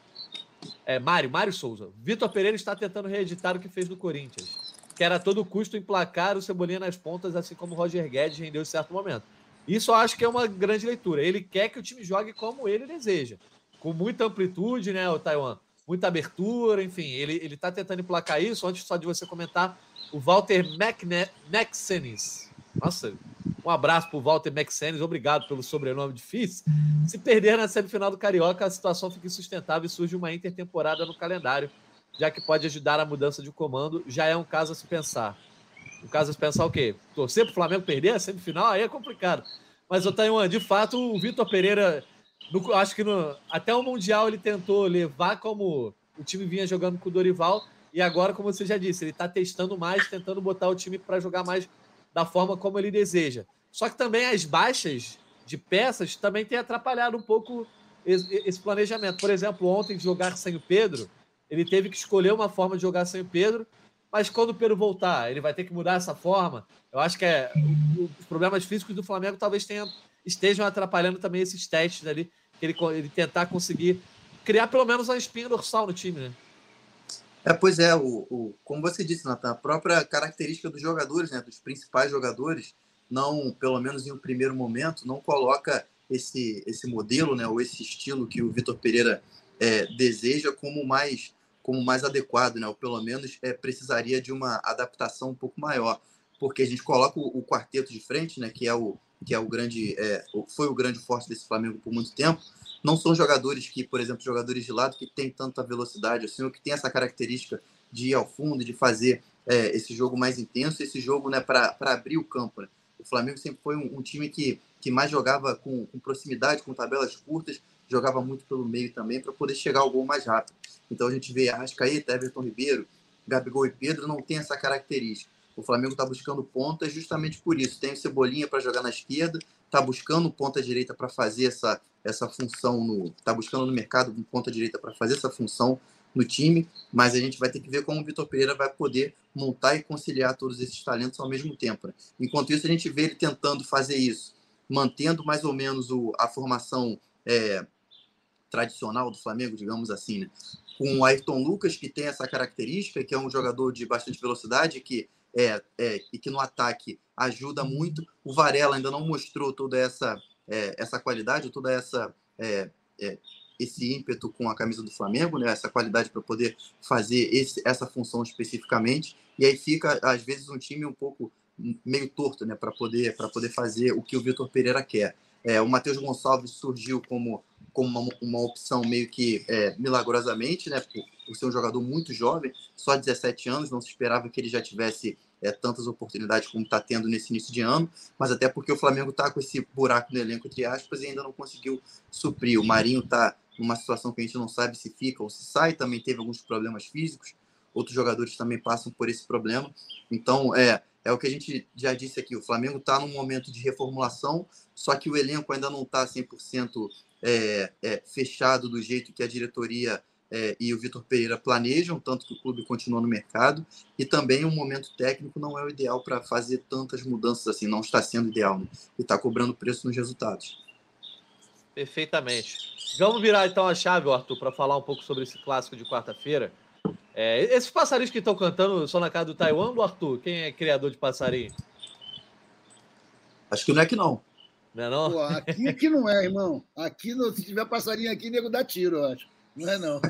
É, Mário, Mário Souza. Vitor Pereira está tentando reeditar o que fez no Corinthians. Que era a todo custo emplacar o Cebolinha nas pontas, assim como o Roger Guedes rendeu em certo momento. Isso eu acho que é uma grande leitura. Ele quer que o time jogue como ele deseja. Com muita amplitude, né, o Taiwan? Muita abertura, enfim. Ele, ele tá tentando emplacar isso. Antes só de você comentar, o Walter Maxenis. Nossa, um abraço pro Walter Maxenis. Obrigado pelo sobrenome difícil. Se perder na semifinal do Carioca, a situação fica insustentável e surge uma intertemporada no calendário, já que pode ajudar a mudança de comando. Já é um caso a se pensar. No caso, pensar o quê? Torcer para o Flamengo perder a semifinal, aí é complicado. Mas, o Taiwan, de fato, o Vitor Pereira, no, acho que no, até o Mundial ele tentou levar como o time vinha jogando com o Dorival. E agora, como você já disse, ele está testando mais, tentando botar o time para jogar mais da forma como ele deseja. Só que também as baixas de peças também têm atrapalhado um pouco esse planejamento. Por exemplo, ontem jogar sem o Pedro, ele teve que escolher uma forma de jogar sem o Pedro mas quando o Pedro voltar, ele vai ter que mudar essa forma. Eu acho que é, os problemas físicos do Flamengo talvez tenham, estejam atrapalhando também esses testes ali, que ele, ele tentar conseguir criar pelo menos uma espinha dorsal no time, né? É, pois é, o, o, como você disse, Natan, a própria característica dos jogadores, né, dos principais jogadores, não, pelo menos em um primeiro momento, não coloca esse, esse modelo, né, ou esse estilo que o Vitor Pereira é, deseja como mais como mais adequado, né? ou pelo menos é, precisaria de uma adaptação um pouco maior, porque a gente coloca o, o quarteto de frente, né? que é o que é o grande é, foi o grande forte desse Flamengo por muito tempo. Não são jogadores que, por exemplo, jogadores de lado que têm tanta velocidade, assim, ou que tem essa característica de ir ao fundo, de fazer é, esse jogo mais intenso, esse jogo né, para abrir o campo. Né? O Flamengo sempre foi um, um time que, que mais jogava com, com proximidade, com tabelas curtas, jogava muito pelo meio também para poder chegar ao gol mais rápido. Então a gente vê Arrascaeta, Everton Ribeiro, Gabigol e Pedro não tem essa característica. O Flamengo está buscando pontas justamente por isso. Tem o Cebolinha para jogar na esquerda, está buscando ponta direita para fazer essa, essa função no. está buscando no mercado um ponta direita para fazer essa função no time, mas a gente vai ter que ver como o Vitor Pereira vai poder montar e conciliar todos esses talentos ao mesmo tempo. Né? Enquanto isso, a gente vê ele tentando fazer isso, mantendo mais ou menos o, a formação é, tradicional do Flamengo, digamos assim, né? com o Ayrton Lucas, que tem essa característica, que é um jogador de bastante velocidade, que é, é, e que no ataque ajuda muito. O Varela ainda não mostrou toda essa, é, essa qualidade, toda essa é, é, esse ímpeto com a camisa do Flamengo, né? essa qualidade para poder fazer esse, essa função especificamente. E aí fica, às vezes, um time um pouco meio torto né? para poder, poder fazer o que o Vitor Pereira quer. É, o Matheus Gonçalves surgiu como, como uma, uma opção meio que é, milagrosamente, né? Por, por, ser um jogador muito jovem, só 17 anos, não se esperava que ele já tivesse é, tantas oportunidades como está tendo nesse início de ano, mas até porque o Flamengo está com esse buraco no elenco, entre aspas, e ainda não conseguiu suprir. O Marinho está numa situação que a gente não sabe se fica ou se sai, também teve alguns problemas físicos, outros jogadores também passam por esse problema. Então, é, é o que a gente já disse aqui, o Flamengo está num momento de reformulação, só que o elenco ainda não está 100% é, é, fechado do jeito que a diretoria é, e o Vitor Pereira planejam, tanto que o clube continua no mercado, e também o momento técnico não é o ideal para fazer tantas mudanças assim, não está sendo ideal, né? e está cobrando preço nos resultados. Perfeitamente. Vamos virar então a chave, Arthur, para falar um pouco sobre esse clássico de quarta-feira. É, esses passarinhos que estão cantando só na casa do Taiwan do Arthur? Quem é criador de passarinho? Acho que não é que não. Não é não? Pô, aqui que não é, irmão. Aqui, se tiver passarinho aqui, nego dá tiro, eu acho. Não é não.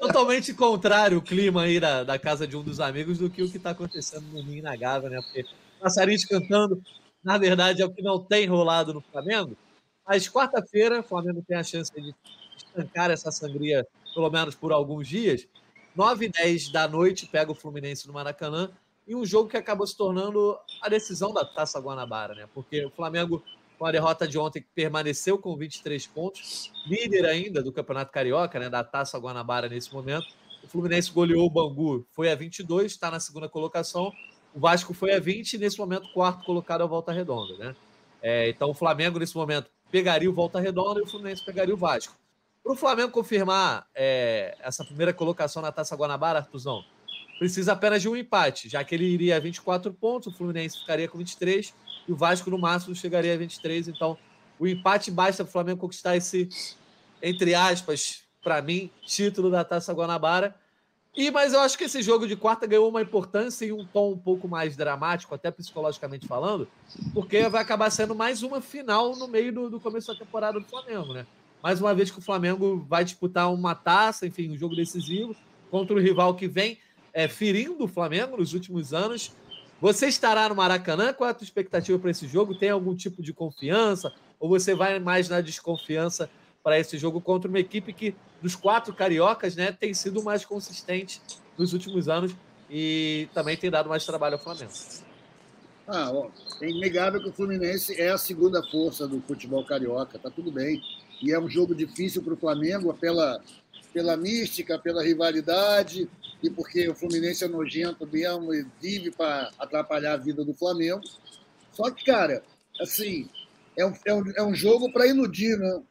Totalmente contrário o clima aí da, da casa de um dos amigos do que o que está acontecendo no Ninho na Gávea, né? Porque passarinhos cantando, na verdade, é o que não tem rolado no Flamengo. Mas quarta-feira, o Flamengo tem a chance de estancar essa sangria, pelo menos por alguns dias. 9 e 10 da noite, pega o Fluminense no Maracanã. E um jogo que acabou se tornando a decisão da Taça Guanabara, né? Porque o Flamengo, com a derrota de ontem, permaneceu com 23 pontos, líder ainda do Campeonato Carioca, né? Da Taça Guanabara nesse momento. O Fluminense goleou o Bangu, foi a 22, está na segunda colocação. O Vasco foi a 20 e nesse momento quarto colocado a volta redonda, né? É, então o Flamengo nesse momento pegaria o Volta Redonda e o Fluminense pegaria o Vasco. Para o Flamengo confirmar é, essa primeira colocação na Taça Guanabara, Artuzão, precisa apenas de um empate, já que ele iria a 24 pontos, o Fluminense ficaria com 23 e o Vasco no máximo chegaria a 23. Então, o empate basta para o Flamengo conquistar esse, entre aspas, para mim, título da Taça Guanabara. E, mas eu acho que esse jogo de quarta ganhou uma importância e um tom um pouco mais dramático, até psicologicamente falando, porque vai acabar sendo mais uma final no meio do, do começo da temporada do Flamengo, né? Mais uma vez que o Flamengo vai disputar uma taça, enfim, um jogo decisivo contra o rival que vem é, ferindo o Flamengo nos últimos anos. Você estará no Maracanã? Qual é a tua expectativa para esse jogo? Tem algum tipo de confiança? Ou você vai mais na desconfiança para esse jogo contra uma equipe que, dos quatro cariocas, né, tem sido mais consistente nos últimos anos e também tem dado mais trabalho ao Flamengo. Ah, ó, é inegável que o Fluminense é a segunda força do futebol carioca, tá tudo bem. E é um jogo difícil para o Flamengo pela, pela mística, pela rivalidade e porque o Fluminense é nojento mesmo e vive para atrapalhar a vida do Flamengo. Só que, cara, assim, é um, é um, é um jogo para iludir, né?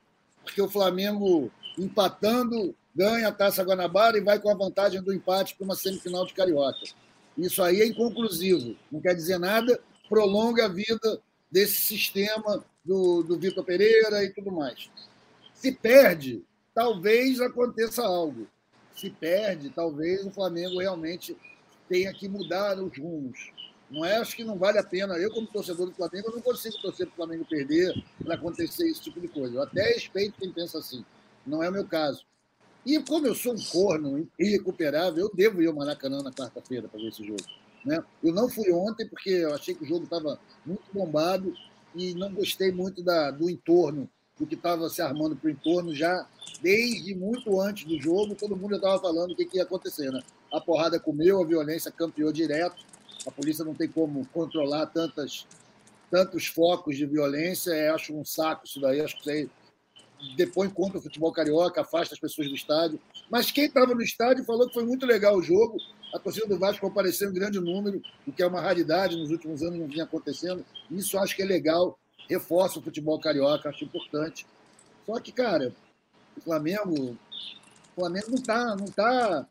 porque o Flamengo, empatando, ganha a Taça Guanabara e vai com a vantagem do empate para uma semifinal de Carioca. Isso aí é inconclusivo, não quer dizer nada, prolonga a vida desse sistema do, do Vitor Pereira e tudo mais. Se perde, talvez aconteça algo. Se perde, talvez o Flamengo realmente tenha que mudar os rumos. Não é, acho que não vale a pena. Eu, como torcedor do Flamengo, não consigo torcer para o Flamengo perder para acontecer esse tipo de coisa. Eu até respeito quem pensa assim. Não é o meu caso. E como eu sou um corno irrecuperável, eu devo ir ao Maracanã na quarta-feira para ver esse jogo. Né? Eu não fui ontem porque eu achei que o jogo estava muito bombado e não gostei muito da, do entorno, do que estava se armando para o entorno já desde muito antes do jogo. Todo mundo estava falando o que, que ia acontecer. Né? A porrada comeu, a violência campeou direto a polícia não tem como controlar tantas, tantos focos de violência. É, acho um saco isso daí. Acho que isso aí depõe contra o futebol carioca, afasta as pessoas do estádio. Mas quem estava no estádio falou que foi muito legal o jogo. A torcida do Vasco apareceu em grande número, o que é uma raridade nos últimos anos, não vinha acontecendo. Isso acho que é legal, reforça o futebol carioca, acho importante. Só que, cara, o Flamengo, o Flamengo não está não tá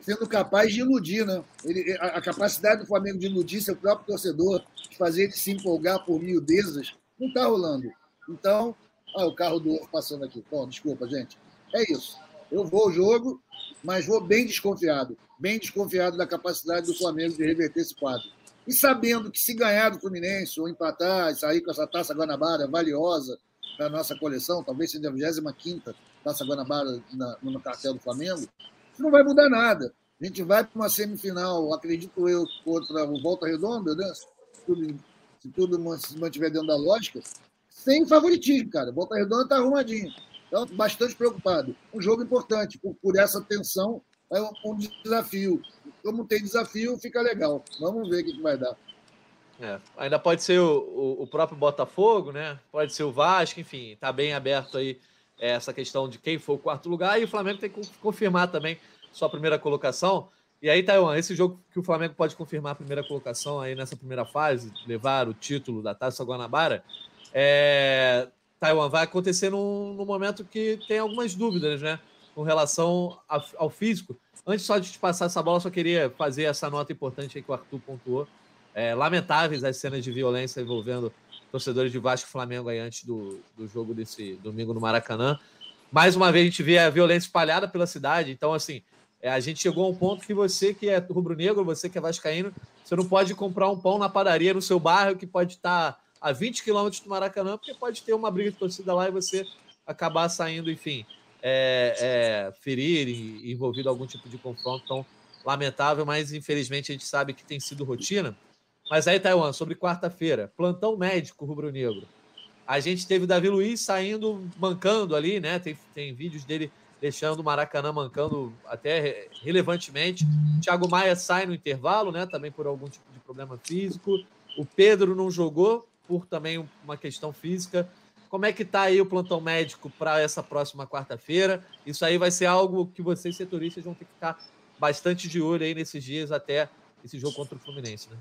sendo capaz de iludir, né? Ele, a, a, capacidade do Flamengo de iludir seu próprio torcedor, de fazer ele se empolgar por miudezas, não está rolando. Então, ah, o carro do ovo passando aqui. Bom, desculpa, gente. É isso. Eu vou ao jogo, mas vou bem desconfiado. Bem desconfiado da capacidade do Flamengo de reverter esse quadro. E sabendo que se ganhar do Fluminense ou empatar e sair com essa taça Guanabara valiosa da nossa coleção, talvez seja a 25 taça Guanabara na, no cartel do Flamengo, isso não vai mudar nada. A gente vai para uma semifinal, acredito eu, contra o Volta Redonda, né? Se tudo, se tudo se mantiver dentro da lógica, sem favoritismo, cara. Volta Redonda está arrumadinho. Então, bastante preocupado. Um jogo importante, por, por essa tensão, é um, um, desafio. Como tem desafio, fica legal. Vamos ver o que, que vai dar. É, ainda pode ser o, o, o, próprio Botafogo, né? Pode ser o Vasco, enfim, está bem aberto aí essa questão de quem for o quarto lugar, e o Flamengo tem que confirmar também sua primeira colocação. E aí, Taiwan, esse jogo que o Flamengo pode confirmar a primeira colocação aí nessa primeira fase, levar o título da Taça Guanabara, é... Taiwan vai acontecer num, num, momento que tem algumas dúvidas, né? Com relação ao físico. Antes só de te passar essa bola, só queria fazer essa nota importante aí que o Arthur pontuou. É, lamentáveis as cenas de violência envolvendo torcedores de Vasco e Flamengo aí antes do, do jogo desse domingo no Maracanã. Mais uma vez a gente vê a violência espalhada pela cidade, então assim, é, a gente chegou a um ponto que você que é rubro-negro, você que é vascaíno, você não pode comprar um pão na padaria no seu bairro que pode estar a 20 quilômetros do Maracanã, porque pode ter uma briga de torcida lá e você acabar saindo, enfim, é, é, ferir e envolvido algum tipo de confronto. Então, lamentável, mas infelizmente a gente sabe que tem sido rotina. Mas aí, Taiwan, sobre quarta-feira, plantão médico rubro-negro. A gente teve o Davi Luiz saindo, mancando ali, né? Tem, tem vídeos dele deixando o Maracanã mancando até relevantemente. Thiago Maia sai no intervalo, né? Também por algum tipo de problema físico. O Pedro não jogou por também uma questão física. Como é que tá aí o plantão médico para essa próxima quarta-feira? Isso aí vai ser algo que vocês setoristas vão ter que ficar bastante de olho aí nesses dias até esse jogo contra o Fluminense, né?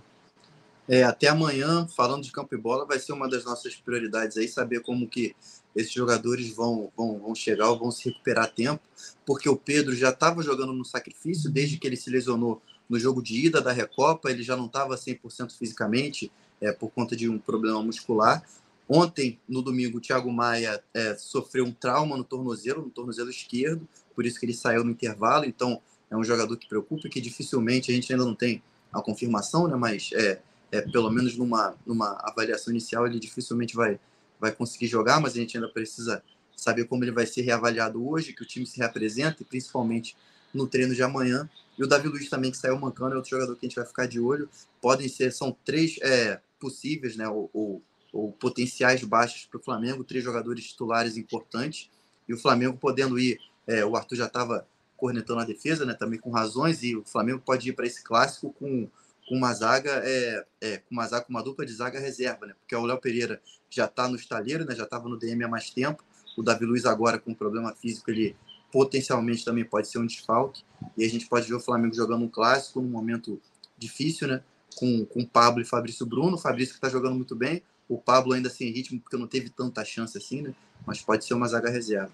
É, até amanhã, falando de campo e bola, vai ser uma das nossas prioridades aí, saber como que esses jogadores vão, vão, vão chegar ou vão se recuperar a tempo, porque o Pedro já estava jogando no sacrifício desde que ele se lesionou no jogo de ida da Recopa, ele já não estava 100% fisicamente é, por conta de um problema muscular. Ontem, no domingo, o Thiago Maia é, sofreu um trauma no tornozelo, no tornozelo esquerdo, por isso que ele saiu no intervalo, então é um jogador que preocupa e que dificilmente a gente ainda não tem a confirmação, né, mas é, é, pelo menos numa, numa avaliação inicial, ele dificilmente vai, vai conseguir jogar, mas a gente ainda precisa saber como ele vai ser reavaliado hoje, que o time se reapresenta e principalmente no treino de amanhã. E o Davi Luiz também, que saiu mancando, é outro jogador que a gente vai ficar de olho. Podem ser, são três é, possíveis, né, ou, ou, ou potenciais baixas para o Flamengo, três jogadores titulares importantes. E o Flamengo podendo ir, é, o Arthur já estava cornetando a defesa, né, também com razões, e o Flamengo pode ir para esse clássico com com uma zaga, é, é, com uma zaga, com uma dupla de zaga reserva, né? Porque o Léo Pereira já está no estaleiro, né? Já estava no DM há mais tempo. O Davi Luiz agora com problema físico, ele potencialmente também pode ser um desfalque. E a gente pode ver o Flamengo jogando um clássico num momento difícil, né? Com, com Pablo e Fabrício Bruno. O Fabrício que está jogando muito bem. O Pablo ainda sem ritmo, porque não teve tanta chance assim, né? Mas pode ser uma zaga reserva.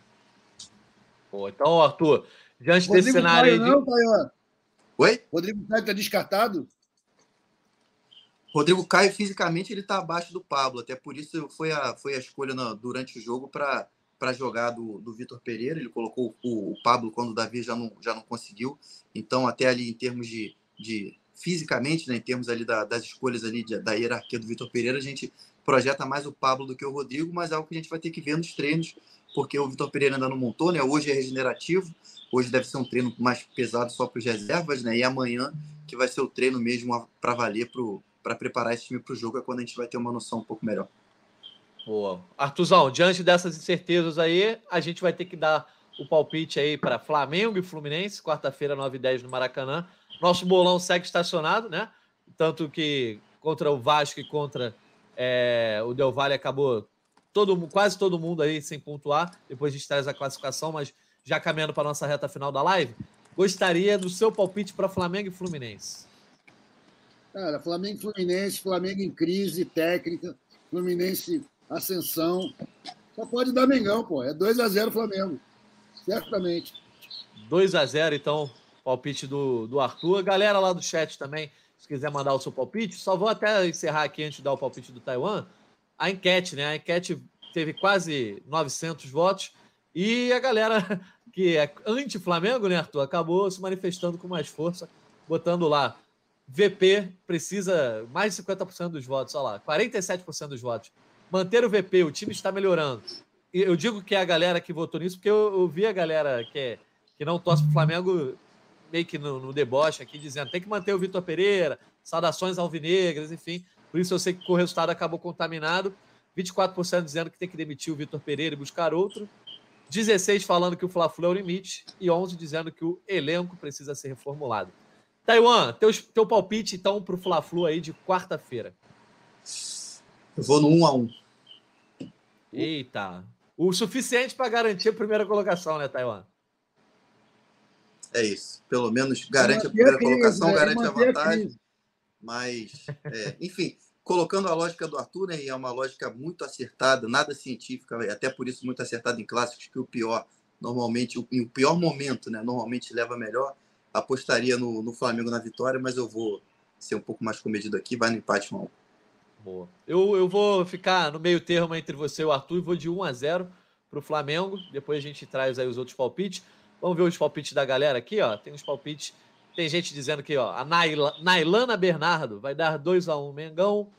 Pô, então, Arthur, diante Rodrigo desse cenário. Caio, aí de... não, Oi? Rodrigo Caio está descartado? Rodrigo Caio, fisicamente, ele está abaixo do Pablo. Até por isso foi a, foi a escolha na, durante o jogo para jogar do, do Vitor Pereira. Ele colocou o, o, Pablo quando o Davi já não, já não conseguiu. Então, até ali em termos de, de fisicamente, né, em termos ali da, das escolhas ali de, da hierarquia do Vitor Pereira, a gente projeta mais o Pablo do que o Rodrigo, mas é algo que a gente vai ter que ver nos treinos, porque o Vitor Pereira ainda não montou, né? Hoje é regenerativo, hoje deve ser um treino mais pesado só para os reservas, né? E amanhã que vai ser o treino mesmo para valer para preparar esse time para o jogo é quando a gente vai ter uma noção um pouco melhor. Boa. Artuzão, diante dessas incertezas aí, a gente vai ter que dar o palpite aí para Flamengo e Fluminense, quarta-feira, 9 e 10 no Maracanã. Nosso bolão segue estacionado, né? Tanto que contra o Vasco e contra é, o Del Valle acabou todo, quase todo mundo aí sem pontuar. Depois a gente traz a classificação, mas já caminhando para a nossa reta final da live. Gostaria do seu palpite para Flamengo e Fluminense. Cara, Flamengo e Fluminense, Flamengo em crise técnica, Fluminense ascensão. Só pode dar Mengão, pô. É 2x0 Flamengo. Certamente. 2x0, então, palpite do, do Arthur. Galera lá do chat também, se quiser mandar o seu palpite, só vou até encerrar aqui antes de dar o palpite do Taiwan. A enquete, né? A enquete teve quase 900 votos e a galera que é anti-Flamengo, né, Arthur, acabou se manifestando com mais força, botando lá. VP precisa mais de 50% dos votos, olha lá, 47% dos votos. Manter o VP, o time está melhorando. Eu digo que é a galera que votou nisso, porque eu, eu vi a galera que, é, que não torce para o Flamengo meio que no, no, deboche aqui, dizendo tem que manter o Vitor Pereira, saudações alvinegras, enfim. Por isso eu sei que o resultado acabou contaminado. 24% dizendo que tem que demitir o Vitor Pereira e buscar outro. 16 falando que o Fla-Flu é o limite e 11 dizendo que o elenco precisa ser reformulado. Taiwan, teu, teu palpite então para o Fla-Flu aí de quarta-feira. Eu vou no 1 a 1 Eita. O suficiente para garantir a primeira colocação, né, Taiwan? É isso. Pelo menos garante a primeira colocação, né? garante a vantagem. Mas, é, enfim, colocando a lógica do Arthur, né, e é uma lógica muito acertada, nada científica, até por isso muito acertada em clássicos, que o pior, normalmente, o, o pior momento, né, normalmente leva melhor. Apostaria no, no Flamengo na vitória, mas eu vou ser um pouco mais comedido aqui, vai no empate, mal. Boa. Eu, eu vou ficar no meio termo entre você e o Arthur e vou de 1 a 0 para o Flamengo. Depois a gente traz aí os outros palpites. Vamos ver os palpites da galera aqui, ó. Tem os palpites. Tem gente dizendo que, ó, a Nailana Bernardo vai dar 2 a 1 Mengão.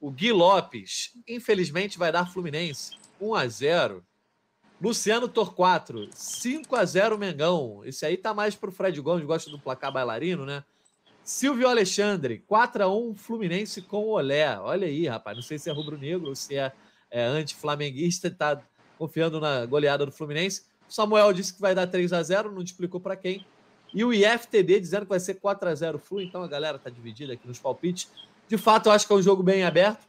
O Gui Lopes, infelizmente, vai dar Fluminense 1 a 0 Luciano Torquato, 5 a 0 Mengão. Esse aí tá mais pro Fred Gomes, gosta do placar bailarino, né? Silvio Alexandre, 4 a 1 Fluminense com Olé. Olha aí, rapaz, não sei se é rubro-negro ou se é, é anti-flamenguista, tá confiando na goleada do Fluminense. Samuel disse que vai dar 3 a 0 não explicou para quem. E o IFTD dizendo que vai ser 4 a 0 Flu, então a galera tá dividida aqui nos palpites. De fato, eu acho que é um jogo bem aberto.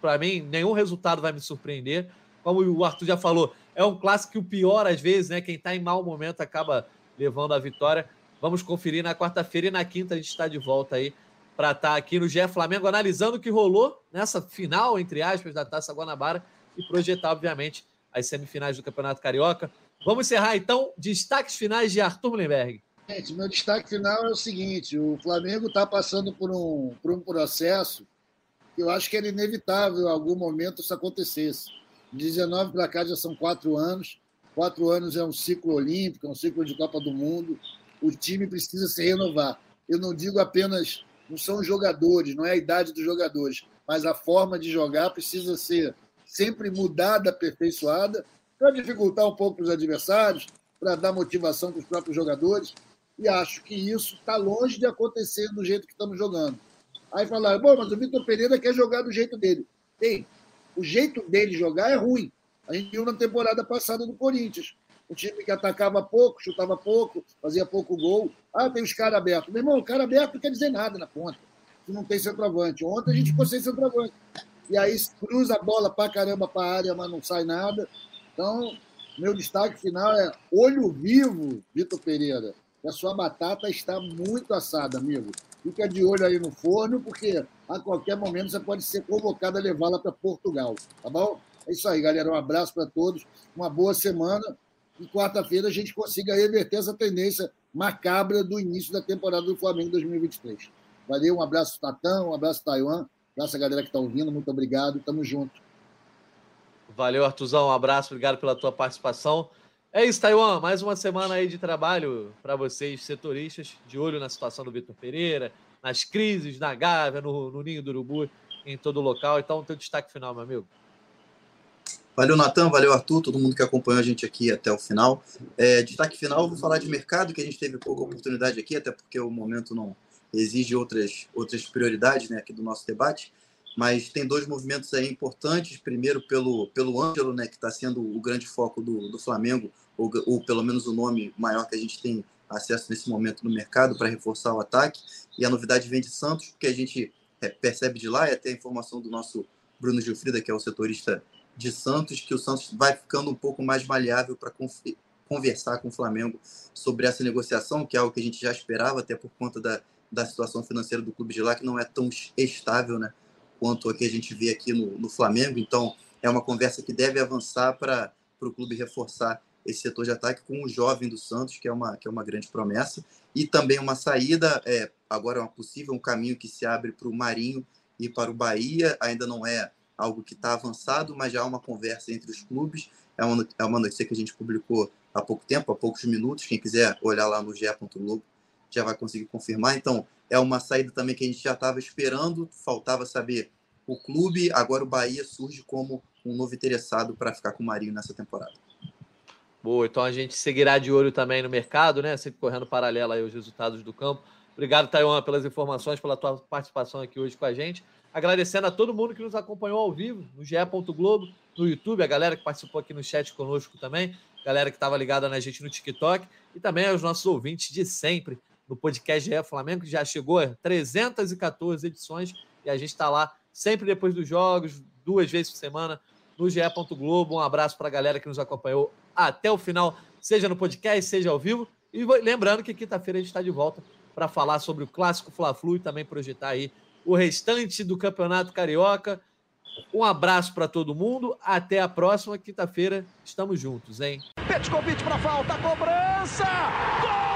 Para mim, nenhum resultado vai me surpreender. Como o Arthur já falou, é um clássico que o pior, às vezes, né? Quem está em mau momento acaba levando a vitória. Vamos conferir na quarta-feira e na quinta a gente está de volta aí para estar tá aqui no GE Flamengo analisando o que rolou nessa final, entre aspas, da Taça Guanabara e projetar, obviamente, as semifinais do Campeonato Carioca. Vamos encerrar, então, destaques finais de Arthur Mullenberg. Gente, meu destaque final é o seguinte: o Flamengo está passando por um, por um processo que eu acho que era inevitável em algum momento isso acontecesse. De 19 para cá já são quatro anos. Quatro anos é um ciclo olímpico, é um ciclo de Copa do Mundo. O time precisa se renovar. Eu não digo apenas, não são jogadores, não é a idade dos jogadores, mas a forma de jogar precisa ser sempre mudada, aperfeiçoada, para dificultar um pouco os adversários, para dar motivação para os próprios jogadores. E acho que isso está longe de acontecer do jeito que estamos jogando. Aí falaram, bom, mas o Vitor Pereira quer jogar do jeito dele. Ei, o jeito dele jogar é ruim. A gente viu na temporada passada do Corinthians. Um time que atacava pouco, chutava pouco, fazia pouco gol. Ah, tem os caras abertos. Meu irmão, o cara aberto não quer dizer nada na ponta. Se não tem centroavante. Ontem a gente ficou sem centroavante. E aí cruza a bola pra caramba pra área, mas não sai nada. Então, meu destaque final é olho vivo, Vitor Pereira a sua batata está muito assada, amigo. Fica de olho aí no forno, porque a qualquer momento você pode ser convocado a levá-la para Portugal, tá bom? É isso aí, galera. Um abraço para todos, uma boa semana. E quarta-feira a gente consiga reverter essa tendência macabra do início da temporada do Flamengo 2023. Valeu, um abraço, Tatão, um abraço, Taiwan. Um abraço a galera que está ouvindo, muito obrigado. Tamo junto. Valeu, Artuzão. Um abraço, obrigado pela tua participação. É isso, Taiwan. Mais uma semana aí de trabalho para vocês, setoristas, de olho na situação do Vitor Pereira, nas crises na Gávea, no, no Ninho do Urubu, em todo o local. Então, teu destaque final, meu amigo. Valeu, Natan, valeu, Arthur, todo mundo que acompanhou a gente aqui até o final. É, destaque final, vou falar de mercado, que a gente teve pouca oportunidade aqui, até porque o momento não exige outras, outras prioridades né, aqui do nosso debate mas tem dois movimentos aí importantes. Primeiro, pelo, pelo Ângelo, né, que está sendo o grande foco do, do Flamengo, ou, ou pelo menos o nome maior que a gente tem acesso nesse momento no mercado para reforçar o ataque. E a novidade vem de Santos, porque a gente é, percebe de lá, e até a informação do nosso Bruno Gilfrida, que é o setorista de Santos, que o Santos vai ficando um pouco mais maleável para conversar com o Flamengo sobre essa negociação, que é algo que a gente já esperava, até por conta da, da situação financeira do clube de lá, que não é tão estável, né? Quanto a que a gente vê aqui no, no Flamengo. Então, é uma conversa que deve avançar para o clube reforçar esse setor de ataque com o jovem do Santos, que é uma, que é uma grande promessa, e também uma saída, é, agora é uma possível, um caminho que se abre para o Marinho e para o Bahia, ainda não é algo que está avançado, mas já há uma conversa entre os clubes, é uma, é uma notícia que a gente publicou há pouco tempo, há poucos minutos, quem quiser olhar lá no ge.globo já vai conseguir confirmar, então é uma saída também que a gente já estava esperando, faltava saber o clube, agora o Bahia surge como um novo interessado para ficar com o Marinho nessa temporada. Boa, então a gente seguirá de olho também no mercado, né? Sempre correndo paralelo aí os resultados do campo. Obrigado, Taiwan, pelas informações, pela tua participação aqui hoje com a gente. Agradecendo a todo mundo que nos acompanhou ao vivo, no GE. Globo, no YouTube, a galera que participou aqui no chat conosco também, galera que estava ligada na gente no TikTok e também aos nossos ouvintes de sempre no podcast GE Flamengo, que já chegou a 314 edições e a gente está lá sempre depois dos jogos, duas vezes por semana, no GE. Globo. Um abraço para a galera que nos acompanhou até o final, seja no podcast, seja ao vivo. E lembrando que quinta-feira a gente está de volta para falar sobre o clássico Fla-Flu e também projetar aí o restante do Campeonato Carioca. Um abraço para todo mundo. Até a próxima quinta-feira. Estamos juntos, hein? Petkovic para falta, cobrança! Gol!